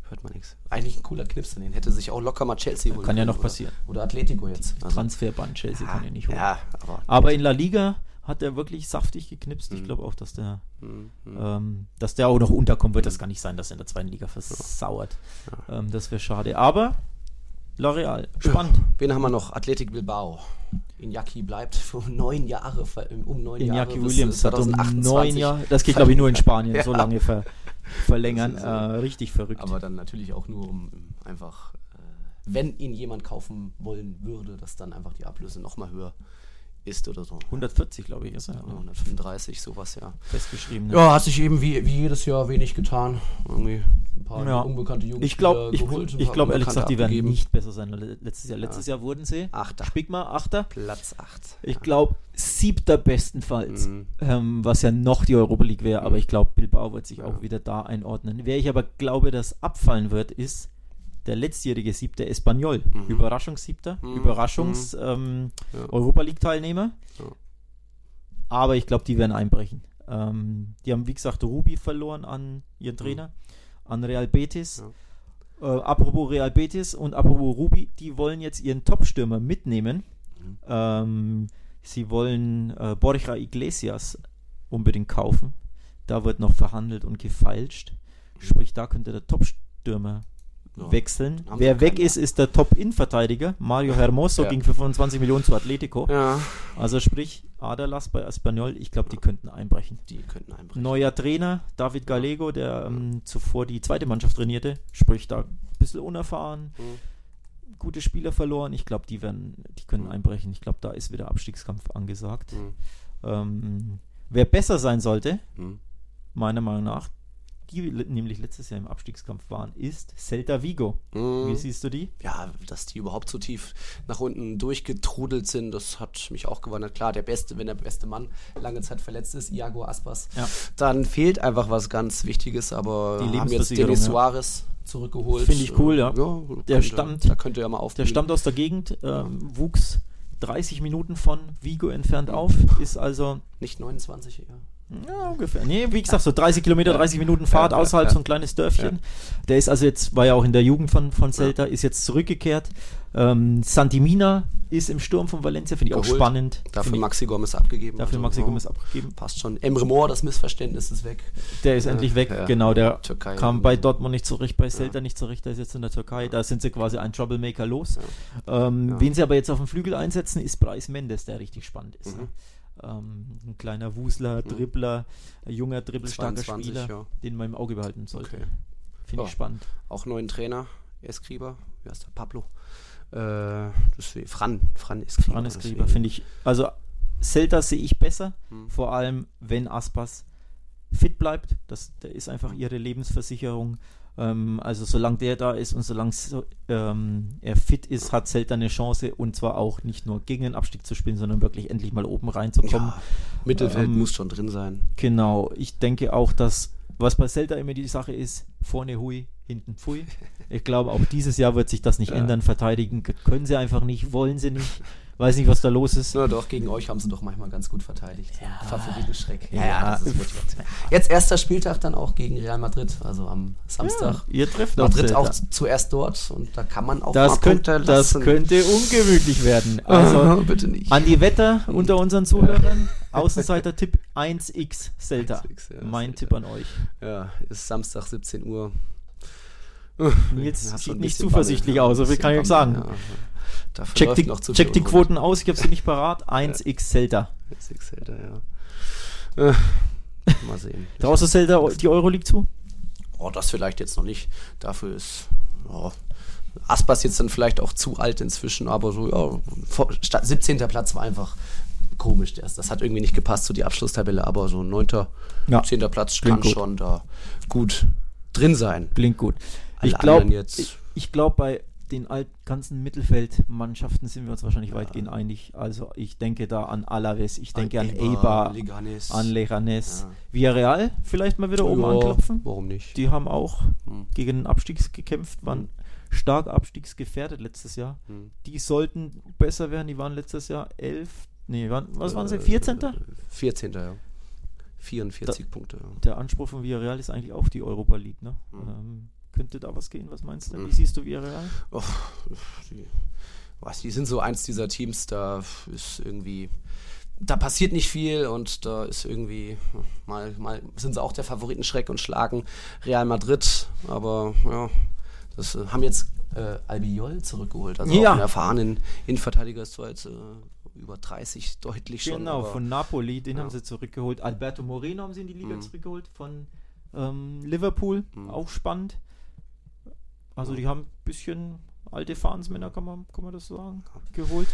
Hört man nichts. Eigentlich ein cooler Knips, den hätte sich auch locker mal Chelsea holen Kann ja noch oder- passieren. Oder Atletico jetzt. Also, Transferband Chelsea kann ja nicht holen. Ja, aber. Aber in La Liga hat er wirklich saftig geknipst. Ich Mhm. glaube auch, dass der, Mhm, mhm. ähm, dass der auch noch unterkommt. Wird das gar nicht sein, dass er in der zweiten Liga versauert. Ähm, das wäre schade. Aber La Real, spannend. Wen haben wir noch? Athletic Bilbao. Iñaki bleibt für neun Jahre, um neun Jahre. Iñaki Williams hat um 2028 neun Jahre, das geht glaube ich nur in Spanien, Ja. so lange ver, verlängern. So. äh, richtig verrückt. Aber dann natürlich auch nur, um einfach, äh, wenn ihn jemand kaufen wollen würde, dass dann einfach die Ablöse nochmal höher ist oder so. 140 glaube ich ist er Ja, ne? 135, sowas, ja. festgeschrieben. ne? Ja, hat sich eben wie, wie jedes Jahr wenig getan. Irgendwie ein paar Ja. unbekannte Jugendspieler Ich glaube, ich, geholt. ich paar glaube ehrlich gesagt, die werden abgegeben. nicht besser sein letztes Jahr. Letztes Jahr wurden sie, Achter. spick mal, Achter. Platz 8. Ich glaube, siebter bestenfalls, Mhm. ähm, was ja noch die Europa League wäre, aber ich glaube, Bilbao wird sich Ja. auch wieder da einordnen. Wer ich aber glaube, dass abfallen wird, ist der letztjährige siebte Espanyol. Mhm. Überraschungssiebter, Mhm. Überraschungs ähm, Ja. Europa League Teilnehmer. Ja. Aber ich glaube, die werden einbrechen. Ähm, die haben, wie gesagt, Ruby verloren an ihren Trainer, an Real Betis. Äh, apropos Real Betis und apropos Ruby, die wollen jetzt ihren Top-Stürmer mitnehmen. Mhm. Ähm, sie wollen äh, Borja Iglesias unbedingt kaufen. Da wird noch verhandelt und gefeilscht. Sprich, da könnte der Top-Stürmer Ja. wechseln. Haben Wer weg ist, ist der Top-In-Verteidiger. Mario Hermoso Ja. ging für 25 Millionen zu Atletico. Ja, Also sprich, Aderlass bei Espanyol, ich glaube, die könnten einbrechen. die könnten einbrechen. Neuer Trainer, David Gallego, der ähm, zuvor die zweite Mannschaft trainierte, sprich da ein bisschen unerfahren, Mhm. gute Spieler verloren. Ich glaube, die werden, die können Mhm. einbrechen. Ich glaube, da ist wieder Abstiegskampf angesagt. Mhm. Ähm, wer besser sein sollte, Mhm. meiner Meinung nach, die nämlich letztes Jahr im Abstiegskampf waren, ist Celta Vigo. Mhm. Wie siehst du die? ja, dass die überhaupt so tief nach unten durchgetrudelt sind, das hat mich auch gewundert. Klar, der beste, wenn der beste Mann lange Zeit verletzt ist, Iago Aspas, Ja. dann fehlt einfach was ganz Wichtiges, aber Die haben jetzt Denis ja. Suarez zurückgeholt. Finde ich cool, ja. Der Der stammt- da könnte ja mal Der aufblühen. stammt aus der Gegend, ähm, wuchs 30 Minuten von Vigo entfernt auf, ist also nicht 29 eher. Ja, ungefähr. Nee, wie gesagt, so 30 Kilometer, 30 Minuten Fahrt Ja, ja, außerhalb, ja. so ein kleines Dörfchen. Der ist also jetzt, war ja auch in der Jugend von, von Celta, ist jetzt zurückgekehrt. Ähm, Santimina ist im Sturm von Valencia, finde ich auch Geholt. spannend. Dafür Maxi Gomez abgegeben. dafür also, Maxi ja, Gomez abgegeben. Passt schon. Emre Moore, das Missverständnis ist weg. Der ist Ja, endlich weg, ja. genau. Der Türkei. kam bei Dortmund nicht zurecht, bei Celta nicht zurecht, der ist jetzt in der Türkei. Da sind sie quasi ein Troublemaker los. Ähm, Ja. Wen sie aber jetzt auf dem Flügel einsetzen, ist Bryce Mendes, der richtig spannend ist. Mhm. ne? Ähm, ein kleiner Wusler, Dribbler, ein junger, dribbelstarker 22, Spieler, ja. den man im Auge behalten sollte. Okay. Finde Ja. ich spannend. Auch neuen Trainer, Escriba. Wie heißt der? Pablo. Äh, deswegen, Fran, Fran Escriba. Fran deswegen. finde ich. Also Celta sehe ich besser, Hm. vor allem wenn Aspas fit bleibt. Das, der ist einfach ihre Lebensversicherung. Ähm, also solange der da ist und solange so, ähm, er fit ist, hat Celta eine Chance und zwar auch nicht nur gegen den Abstieg zu spielen, sondern wirklich endlich mal oben reinzukommen. Ja, Mittelfeld Ähm, muss schon drin sein. Genau, ich denke auch, dass was bei Celta immer die Sache ist, vorne hui, hinten pfui. Ich glaube, auch dieses Jahr wird sich das nicht Ja. ändern. Verteidigen können sie einfach nicht, wollen sie nicht. Weiß nicht, was da los ist. Na doch, gegen euch haben sie doch manchmal ganz gut verteidigt. Ja. Favoritenschreck. Ja. das ist Motivation. Jetzt erster Spieltag dann auch gegen Real Madrid, also am Samstag. Ihr trefft Madrid auch zuerst dort und da kann man auch Das, mal könnt, Punkte das könnte ungemütlich werden. Also, bitte nicht. an die Wetter unter unseren Zuhörern. Außenseiter-Tipp 1x Celta. 1x, ja, mein. Tipp an euch. Ja, ist Samstag 17 Uhr. Nils Hast sieht nicht zuversichtlich Bammel. aus, so viel kann ich euch sagen. Ja, ja. Dafür Check die, noch zu check die Quoten aus, ich habe sie nicht parat. 1x Celta. Jetzt X Celta, ja. Äh, Mal sehen. Traust du Celta die Euroleague zu? Oh, das vielleicht jetzt noch nicht. Dafür ist oh, Aspas jetzt dann vielleicht auch zu alt inzwischen, aber so, ja, vor, statt 17. Platz war einfach komisch. Das, das hat irgendwie nicht gepasst zu die Abschlusstabelle, aber so 9. Ja. 10. Platz Klingt kann gut. schon da gut drin sein. Klingt gut. Alle Ich glaube, ich, ich glaube bei den alt, ganzen Mittelfeldmannschaften sind wir uns wahrscheinlich ja. weitgehend einig. Also ich denke da an Alaves, ich denke an, an Eibar, Leganes. an Leganes. Ja. Villarreal vielleicht mal wieder oben ja, anklopfen. Warum nicht? Die haben auch hm. gegen den Abstieg gekämpft, waren hm. stark abstiegsgefährdet letztes Jahr. Hm. Die sollten besser werden, die waren letztes Jahr elf, nee, waren, was waren sie, 14.? Äh, 14. ja. 44 da, Punkte. Der Anspruch von Villarreal ist eigentlich auch die Europa League, ne? Hm. Ähm, könnte da was gehen? Was meinst du? Wie hm. siehst du Villarreal? Oh, die, was, die sind so eins dieser Teams, da ist irgendwie da passiert nicht viel und da ist irgendwie mal, mal sind sie auch der Favoritenschreck und schlagen Real Madrid, aber ja, das äh, haben jetzt äh, Albiol zurückgeholt, also ja. auch einen erfahrenen Innenverteidiger ist zwar jetzt äh, über 30 deutlich schon. Genau, von Napoli, den ja. haben sie zurückgeholt. Alberto Moreno haben sie in die Liga mhm. zurückgeholt von ähm, Liverpool, mhm. auch spannend. Also die haben ein bisschen alte Fahnsmänner, kann man, kann man das sagen, geholt.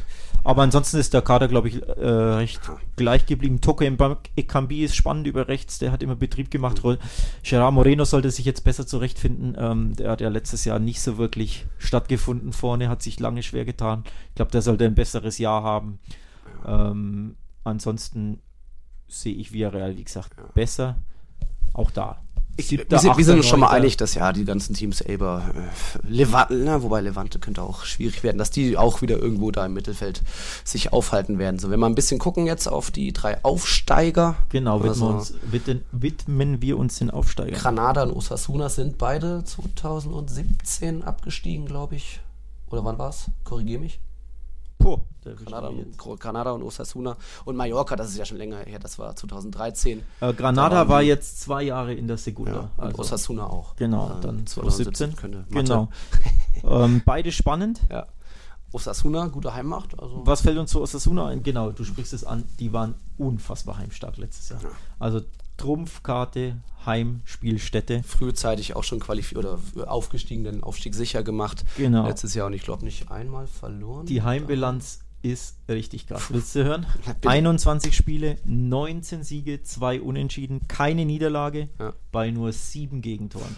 Aber ansonsten ist der Kader, glaube ich, äh, recht gleich geblieben. Toke Ekambi ist spannend über rechts, der hat immer Betrieb gemacht. Gerard Moreno sollte sich jetzt besser zurechtfinden. Ähm, der hat ja letztes Jahr nicht so wirklich stattgefunden vorne, hat sich lange schwer getan. Ich glaube, der sollte ein besseres Jahr haben. Ähm, ansonsten sehe ich Villarreal, wie gesagt, besser. Auch da ich, wir, sind, wir sind uns schon mal einig, dass ja die ganzen Teams Eber, äh, Levante, ne, wobei Levante könnte auch schwierig werden, dass die auch wieder irgendwo da im Mittelfeld sich aufhalten werden. So, wenn wir ein bisschen gucken jetzt auf die drei Aufsteiger. Genau, widmen, also, uns, widmen, widmen wir uns den Aufsteigern. Granada und Osasuna sind beide 2017 abgestiegen, glaube ich. Oder wann war's? Korrigier mich. Puh, Granada, Granada, und Osasuna und Mallorca, das ist ja schon länger her, das war 2013. Äh, Granada war jetzt zwei Jahre in der Segunda. Ja, und also, Osasuna auch. Genau, äh, dann 2017. Könnte genau. ähm, beide spannend. Ja. Osasuna, gute Heimmacht. Also. Was fällt uns zu Osasuna ein? Genau, du sprichst es an, die waren unfassbar heimstark letztes Jahr. Ja. Also Trumpfkarte, Heimspielstätte. Frühzeitig auch schon qualifiziert oder aufgestiegen, den Aufstieg sicher gemacht. Genau. Letztes Jahr und ich glaube nicht einmal verloren. Die Heimbilanz ist richtig krass. Willst du hören? 21 Spiele, 19 Siege, 2 Unentschieden, keine Niederlage ja. bei nur 7 Gegentoren.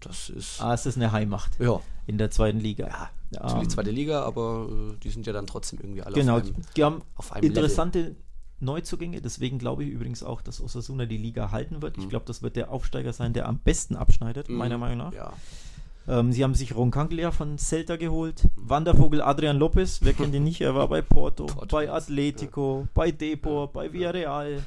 Das ist. Ah, es ist eine Heimmacht. Ja. In der zweiten Liga. Ja, natürlich um, zweite Liga, aber äh, die sind ja dann trotzdem irgendwie alle genau, auf einem, die haben auf einem interessante Level. Neuzugänge. Deswegen glaube ich übrigens auch, dass Osasuna die Liga halten wird. Mhm. Ich glaube, das wird der Aufsteiger sein, der am besten abschneidet, mhm. meiner Meinung nach. Ja. Ähm, sie haben sich Roncaglia von Celta geholt. Wandervogel Adrian Lopez, wer kennt ihn nicht? Er war bei Porto, Porto bei Atletico, ja. bei Depor, bei Villarreal.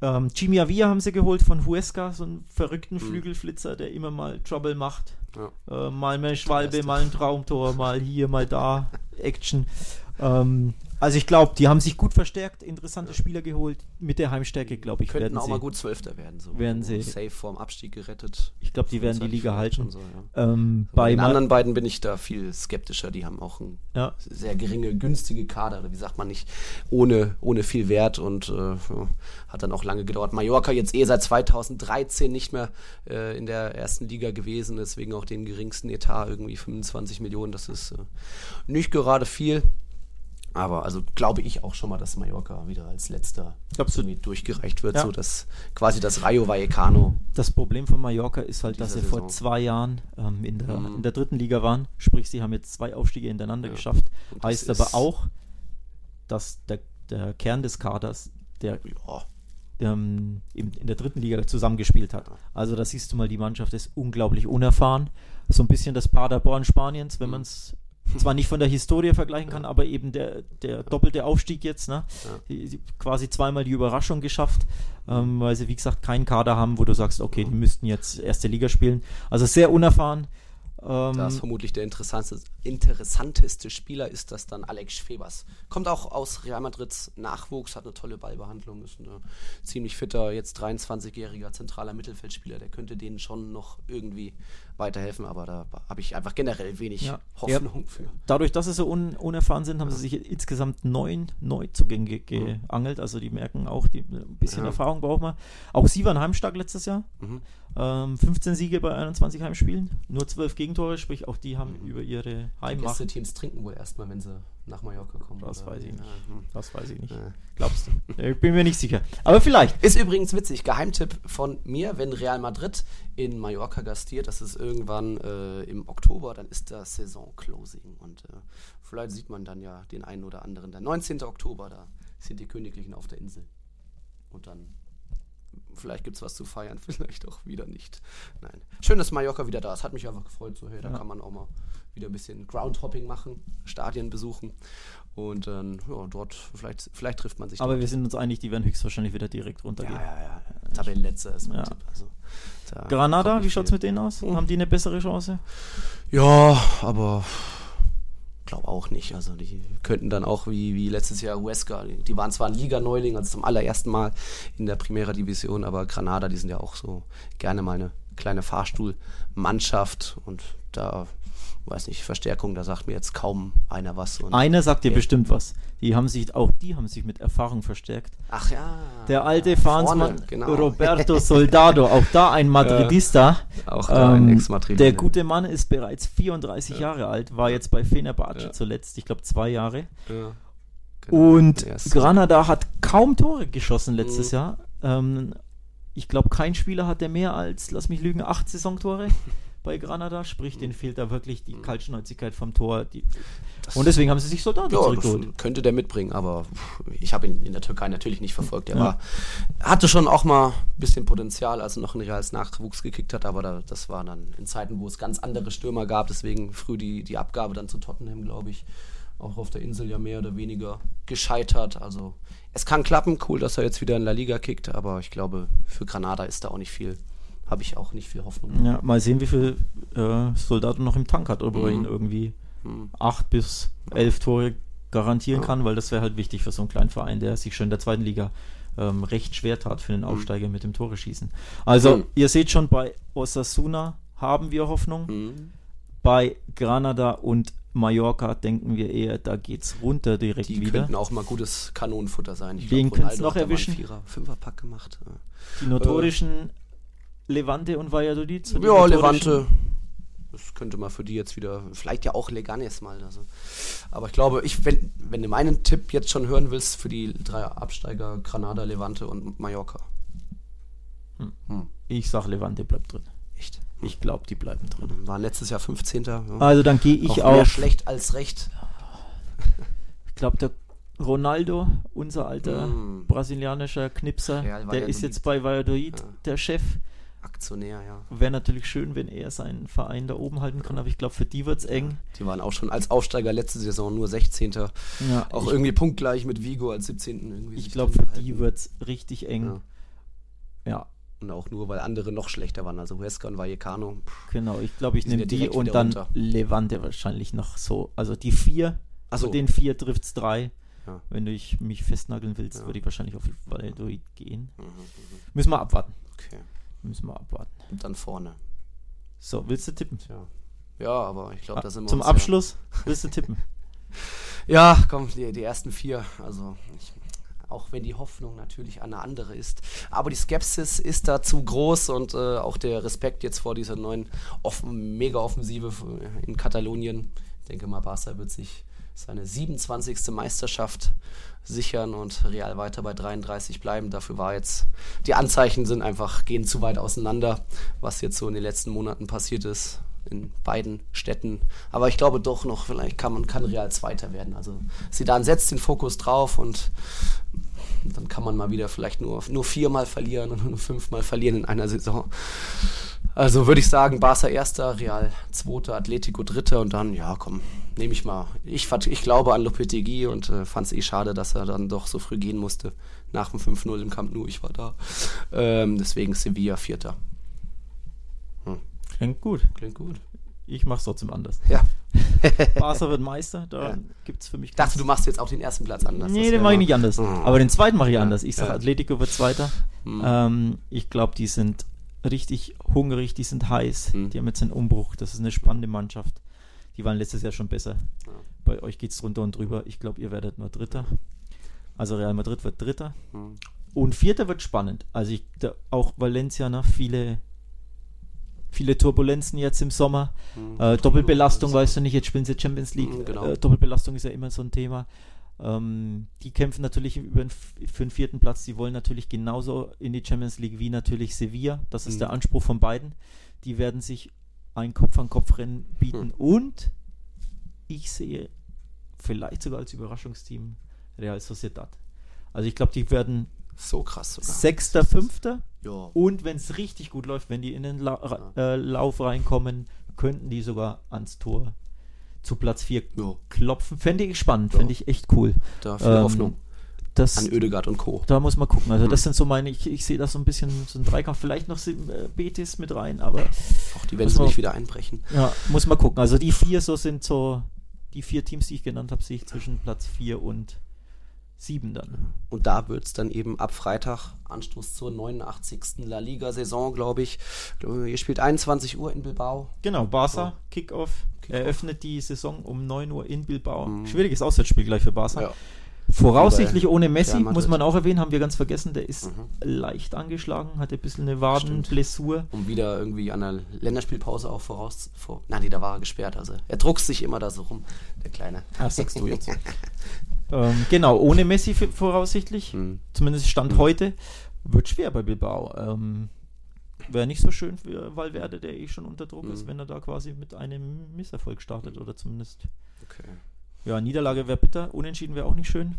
Ähm, Chimiavia haben sie geholt von Huesca, so einen verrückten mhm. Flügelflitzer, der immer mal Trouble macht. Ja. Äh, mal mehr Schwalbe, mal ein Traumtor, mal hier, mal da. Action. Ähm, also ich glaube, die haben sich gut verstärkt, interessante ja. Spieler geholt. Mit der Heimstärke, glaube ich, Könnten werden auch sie, mal gut Zwölfter werden. So. Werden sie. Safe vorm Abstieg gerettet. Ich glaube, die werden die Liga halten. So, ja. ähm, bei den anderen beiden bin ich da viel skeptischer. Die haben auch ein ja. sehr geringe, günstige Kader. Wie sagt man nicht, ohne, ohne viel Wert und äh, hat dann auch lange gedauert. Mallorca jetzt eh seit 2013 nicht mehr äh, in der ersten Liga gewesen. Deswegen auch den geringsten Etat, irgendwie 25 Millionen. Das ist äh, nicht gerade viel. Aber also glaube ich auch schon mal, dass Mallorca wieder als letzter irgendwie durchgereicht wird, ja. so dass quasi das Rayo Vallecano. Das Problem von Mallorca ist halt, dass sie Saison. vor zwei Jahren ähm, in, der, mhm. in der dritten Liga waren. Sprich, sie haben jetzt zwei Aufstiege hintereinander ja. geschafft. Heißt aber auch, dass der, der Kern des Kaders, der ja. ähm, in, in, der dritten Liga zusammengespielt hat. Also da siehst du mal, die Mannschaft ist unglaublich unerfahren. So ein bisschen das Paderborn Spaniens, wenn mhm. man es zwar nicht von der Historie vergleichen kann, aber eben der, der doppelte Aufstieg jetzt, ne? Die, quasi zweimal die Überraschung geschafft, ähm, weil sie, wie gesagt, keinen Kader haben, wo du sagst, okay, die müssten jetzt erste Liga spielen. Also sehr unerfahren. Ähm, das ist vermutlich der interessanteste, interessanteste Spieler ist das dann Alex Febers. Kommt auch aus Real Madrids Nachwuchs, hat eine tolle Ballbehandlung, ist ein ziemlich fitter, jetzt 23-jähriger zentraler Mittelfeldspieler. Der könnte denen schon noch irgendwie weiterhelfen, aber da habe ich einfach generell wenig ja. Hoffnung ja. für. Dadurch, dass sie so un unerfahren sind, haben sie sich insgesamt neun Neuzugänge geangelt. Also die merken auch, die, ein bisschen ja. Erfahrung braucht man. Auch sie waren heimstark letztes Jahr. Mhm. Ähm, 15 Siege bei 21 Heimspielen, nur 12 Gegentore, sprich auch die haben mhm. über ihre Heimmacht. Die Teams trinken wohl erstmal, wenn sie nach Mallorca kommen. Das oder? weiß ich nicht. Das weiß ich nicht. Glaubst du? Ich bin mir nicht sicher. Aber vielleicht. Ist übrigens witzig, Geheimtipp von mir, wenn Real Madrid in Mallorca gastiert, das ist irgendwann äh, im Oktober, dann ist das Saison-Closing und äh, vielleicht sieht man dann ja den einen oder anderen. Der 19. Oktober, da sind die Königlichen auf der Insel. Und dann, vielleicht gibt es was zu feiern, vielleicht auch wieder nicht. Nein. Schön, dass Mallorca wieder da ist, hat mich einfach gefreut. So, hey, da Ja. kann man auch mal wieder ein bisschen Groundhopping machen, Stadien besuchen und dann, ja, dort, vielleicht, vielleicht trifft man sich Aber dort. wir sind uns einig, die werden höchstwahrscheinlich wieder direkt Ja, runtergehen. ja, ja. Tabellenletzter ist mein Ja. Tipp. Also, da Granada, wie schaut's viel. mit denen aus? Mhm. Haben die eine bessere Chance? Ja, aber glaube auch nicht. Also die könnten dann auch wie, wie letztes Jahr Huesca, die, waren zwar ein Liga-Neuling, also zum allerersten Mal in der Primera Division, aber Granada, die sind ja auch so gerne mal eine kleine Fahrstuhlmannschaft und da, weiß nicht, Verstärkung, da sagt mir jetzt kaum einer was. Einer sagt dir Ja. bestimmt was. Die haben sich, auch die haben sich mit Erfahrung verstärkt. ach ja. Der alte Fahnsmann genau. Roberto Soldado, auch da ein Madridista. Auch da ein Ähm, Ex-Madrid. der gute Mann ist bereits 34 Jahre alt, war jetzt bei Fenerbahce Ja. zuletzt, ich glaube zwei Jahre. Ja, genau. Und Granada hat kaum Tore geschossen letztes Mhm. Jahr. Ähm, ich glaube, kein Spieler hatte mehr als, lass mich lügen, acht Saisontore bei Granada. Sprich, denen fehlt da wirklich die Kaltschnäuzigkeit vom Tor. Und deswegen haben sie sich Soldaten Ja, zurückgeholt. könnte der mitbringen, aber ich habe ihn in der Türkei natürlich nicht verfolgt. Er Ja. war, hatte schon auch mal ein bisschen Potenzial, als er noch in Reals Nachwuchs gekickt hat, aber da, das war dann in Zeiten, wo es ganz andere Stürmer gab, deswegen früh die, die Abgabe dann zu Tottenham, glaube ich. Auch auf der Insel ja mehr oder weniger gescheitert. Also es kann klappen, cool, dass er jetzt wieder in La Liga kickt, aber ich glaube, für Granada ist da auch nicht viel, habe ich auch nicht viel Hoffnung. Ja, mal sehen, wie viel äh, Soldaten noch im Tank hat, ob er Mhm. ihn irgendwie Hm. acht bis elf Tore garantieren Ja. kann, weil das wäre halt wichtig für so einen kleinen Verein, der sich schon in der zweiten Liga ähm, recht schwer tat für den Aufsteiger mit dem Tore schießen. Also, Mhm. ihr seht schon, bei Osasuna haben wir Hoffnung. Hm. Bei Granada und Mallorca denken wir eher, da geht's runter direkt Die wieder. könnten auch mal gutes Kanonenfutter sein. Ich Wen können's Ronaldo noch erwischen? Vierer, Fünferpack gemacht. Die notorischen Levante und Valladolid. die Ja, Levante. Das könnte mal für die jetzt wieder, vielleicht ja auch Leganes mal. Also. Aber ich glaube, ich, wenn, wenn du meinen Tipp jetzt schon hören willst, für die drei Absteiger, Granada, Levante und Mallorca. Ich sag, Levante bleibt drin. Echt? Ich glaube, die bleiben drin. Waren letztes Jahr 15. Ja. Also dann gehe ich auch mehr schlecht als recht. ich glaube, der Ronaldo, unser alter Mm. brasilianischer Knipser, Real der Valladolid. ist jetzt bei Valladolid Ja. der Chef. Aktionär, ja. Wäre natürlich schön, wenn er seinen Verein da oben halten kann, aber ich glaube, für die wird es eng. Die waren auch schon als Aufsteiger letzte Saison nur 16. Ja, Auch irgendwie punktgleich mit Vigo als 17. Irgendwie ich glaube, für die gehalten. wird es richtig eng. Ja. Ja. Und auch nur, weil andere noch schlechter waren. Also Huesca und Vallecano. Pff, genau. Ich glaube, ich Die nehme die direkt und dann runter. Levante wahrscheinlich noch so. Also die vier, Ach zu so. den vier trifft es drei. Ja. Wenn du ich mich festnageln willst, würde ich wahrscheinlich auf Valladolid gehen. Mhm, mhm. Müssen wir abwarten. Okay. Müssen wir abwarten. Und dann vorne. So, willst du tippen? Tja. Ja, aber ich glaube, da sind wir Zum Abschluss willst du tippen? Ja, ja komm, die, die ersten vier. Also, ich, auch wenn die Hoffnung natürlich eine andere ist. Aber die Skepsis ist da zu groß und äh, auch der Respekt jetzt vor dieser neuen offen, Mega-Offensive in Katalonien. Ich denke mal, Barca wird sich seine 27. Meisterschaft sichern und Real weiter bei 33 bleiben. Dafür war jetzt, die Anzeichen sind einfach, gehen zu weit auseinander, was jetzt so in den letzten Monaten passiert ist in beiden Städten. Aber ich glaube doch noch, vielleicht kann man kann Real Zweiter werden. Also Zidane setzt den Fokus drauf und dann kann man mal wieder vielleicht nur, nur viermal verlieren und nur fünfmal verlieren in einer Saison. Also würde ich sagen, Barca erster, Real zweiter, Atletico dritter und dann, ja komm, nehme ich mal. Ich, ich glaube an Lopetegui und äh, fand es eh schade, dass er dann doch so früh gehen musste. Nach dem 5-0 im Camp Nou, ich war da. Ähm, deswegen Sevilla vierter. Klingt gut. Klingt gut. Ich mach's trotzdem anders. Ja. Barca wird Meister, da Ja. gibt's für mich Ich dachte, du machst jetzt auch den ersten Platz anders. Nee, den mache ich nicht anders. Mhm. Aber den zweiten mache ich Ja, anders. Ich sage, ja. Atletico wird Zweiter. Mhm. Ähm, ich glaube, die sind richtig hungrig, die sind heiß. Mhm. Die haben jetzt einen Umbruch. Das ist eine spannende Mannschaft. Die waren letztes Jahr schon besser. Ja. Bei euch geht's drunter und drüber. Ich glaube, ihr werdet nur Dritter. Also Real Madrid wird Dritter. Mhm. Und Vierter wird spannend. Also ich, da, auch Valencia, ne, viele viele Turbulenzen jetzt im Sommer. Mhm. Äh, Doppelbelastung, weißt du nicht, jetzt spielen sie Champions League. Mhm, genau. äh, Doppelbelastung ist ja immer so ein Thema. Ähm, die kämpfen natürlich über den, für den vierten Platz. Die wollen natürlich genauso in die Champions League wie natürlich Sevilla. Das ist mhm. der Anspruch von beiden. Die werden sich ein Kopf-an-Kopf-Rennen bieten. Mhm. Und ich sehe vielleicht sogar als Überraschungsteam Real Sociedad. Also ich glaube, die werden so krass sogar. Sechster, Fünfter. Ja. Und wenn es richtig gut läuft, wenn die in den La äh, Lauf reinkommen, könnten die sogar ans Tor zu Platz 4 ja. klopfen. Fände ich spannend, ja. fände ich echt cool. Da viel ähm, Hoffnung. Das, An Oedegaard und Co. Da muss man gucken. Also mhm. das sind so meine, ich, ich sehe das so ein bisschen, so ein Dreikampf, vielleicht noch äh, Betis mit rein, aber... Auch die werden sie nicht wieder einbrechen. Ja, muss man gucken. Also die vier so sind so, die vier Teams, die ich genannt habe, sehe ich zwischen Platz 4 und 7 dann. Und da wird es dann eben ab Freitag Anstoß zur 89. La Liga-Saison, glaube ich. Ihr spielt 21 Uhr in Bilbao. Genau, Barca, oh. Kickoff, Kick eröffnet die Saison um 9 Uhr in Bilbao. Mhm. Schwieriges Auswärtsspiel gleich für Barca. Ja. Voraussichtlich ohne Messi, muss man auch erwähnen, haben wir ganz vergessen, der ist mhm. leicht angeschlagen, hatte ein bisschen eine Wadenblessur. Und wieder irgendwie an der Länderspielpause auch voraus. Vor, nein, nee, da war er gesperrt. Also er druckst sich immer da so rum, der Kleine. Ach, sagst du jetzt. ähm, genau, ohne Messi voraussichtlich, mhm. zumindest Stand mhm. heute, wird schwer bei Bilbao. Ähm, Wäre nicht so schön für Valverde, der eh schon unter Druck ist, mhm. wenn er da quasi mit einem Misserfolg startet oder zumindest. Okay. Ja, Niederlage wäre bitter, unentschieden wäre auch nicht schön.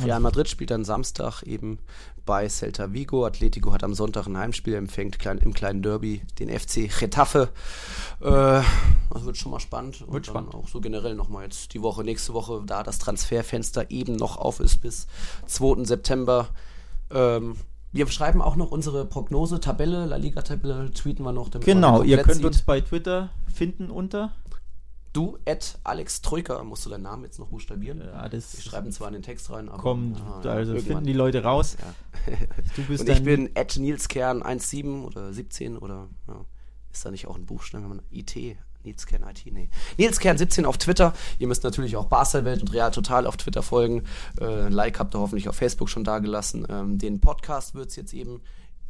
Real Madrid spielt dann Samstag eben bei Celta Vigo. Atletico hat am Sonntag ein Heimspiel, empfängt klein, im kleinen Derby den FC Getafe. Äh, das wird schon mal spannend. Wird Und spannend. Auch so generell nochmal jetzt die Woche, nächste Woche, da das Transferfenster eben noch auf ist bis 2. September. Ähm, wir schreiben auch noch unsere Prognose-Tabelle, La Liga-Tabelle, tweeten wir noch. Genau, ihr könnt sieht. uns bei Twitter finden unter Du, Ed Alex Troika, musst du deinen Namen jetzt noch buchstabieren? Ja, das Wir schreiben zwar in den Text rein, aber. Kommt, ja, also irgendwann. finden die Leute raus. Ja. Du bist Und ich bin Ed Nils Kern 1,7 oder 17 oder ist da nicht auch ein Buchstaben, wenn man IT, Nils Kern IT, nee. Nils Kern 17 auf Twitter. Ihr müsst natürlich auch Baselwelt und Real Total auf Twitter folgen. Äh, ein Like habt ihr hoffentlich auf Facebook schon dagelassen. Ähm, den Podcast wird es jetzt eben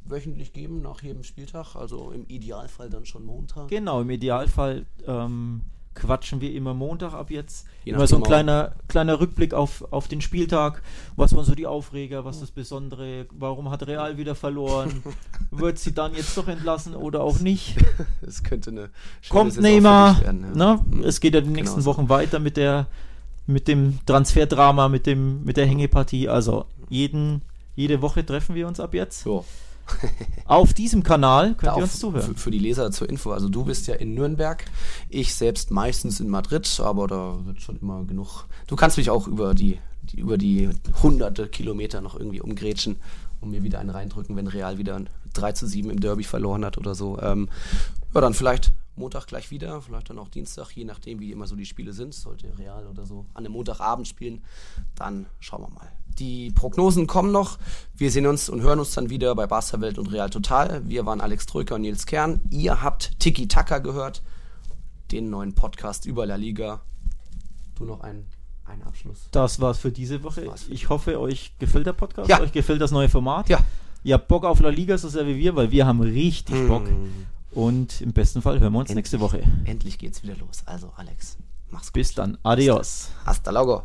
wöchentlich geben nach jedem Spieltag, also im Idealfall dann schon Montag. Genau, im Idealfall. Ähm quatschen wir immer Montag ab jetzt. Je immer so ein kleiner, kleiner Rückblick auf, auf den Spieltag. Was waren so die Aufreger, was das Besondere, warum hat Real wieder verloren? Wird sie dann jetzt doch entlassen oder auch nicht? Es könnte eine Kommt Neymar, werden, ja. ne? Mhm. es geht ja die nächsten genau Wochen weiter mit der mit dem Transferdrama, mit dem mit der Hängepartie. Also jeden, jede Woche treffen wir uns ab jetzt. So. Auf diesem Kanal könnt ihr uns zuhören. Für, für, die Leser zur Info, also du bist ja in Nürnberg, ich selbst meistens in Madrid, aber da wird schon immer genug. Du kannst mich auch über die, die über die hunderte Kilometer noch irgendwie umgrätschen und mir wieder einen reindrücken, wenn Real wieder 3 zu 7 im Derby verloren hat oder so. Ähm, ja, dann vielleicht Montag gleich wieder, vielleicht dann auch Dienstag, je nachdem, wie immer so die Spiele sind. Sollte Real oder so an einem Montagabend spielen, dann schauen wir mal. Die Prognosen kommen noch. Wir sehen uns und hören uns dann wieder bei Barca Welt und Real Total. Wir waren Alex Trücker und Nils Kern. Ihr habt Tiki Taka gehört, den neuen Podcast über La Liga. Du noch einen, einen Abschluss. Das war's für diese Woche. Ich hoffe, euch gefällt der Podcast, ja. euch gefällt das neue Format. Ja. Ihr habt Bock auf La Liga so sehr wie wir, weil wir haben richtig Bock. Mm. Und im besten Fall hören wir uns endlich, nächste Woche. Endlich geht's wieder los. Also Alex, mach's gut. Bis dann. Adios. Hasta luego.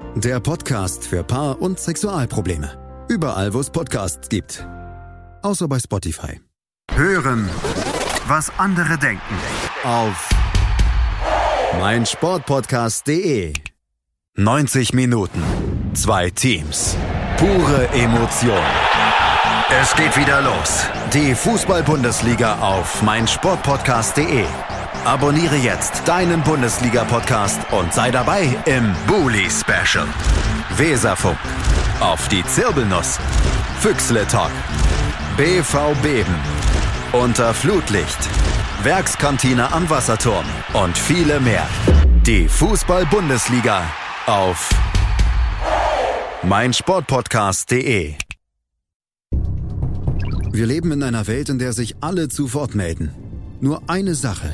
der Podcast für Paar- und Sexualprobleme. Überall, wo es Podcasts gibt. Außer bei Spotify. Hören, was andere denken. Auf mein Sportpodcast.de. 90 Minuten, zwei Teams, pure Emotion. Es geht wieder los. Die Fußball-Bundesliga auf mein Sportpodcast.de. Abonniere jetzt deinen Bundesliga-Podcast und sei dabei im Bully Special. Weserfunk. Auf die Zirbelnuss. Füchsle Talk. BV Beben. Unter Flutlicht. Werkskantine am Wasserturm und viele mehr. Die Fußball-Bundesliga auf meinsportpodcast.de. Wir leben in einer Welt, in der sich alle zu Wort melden. Nur eine Sache.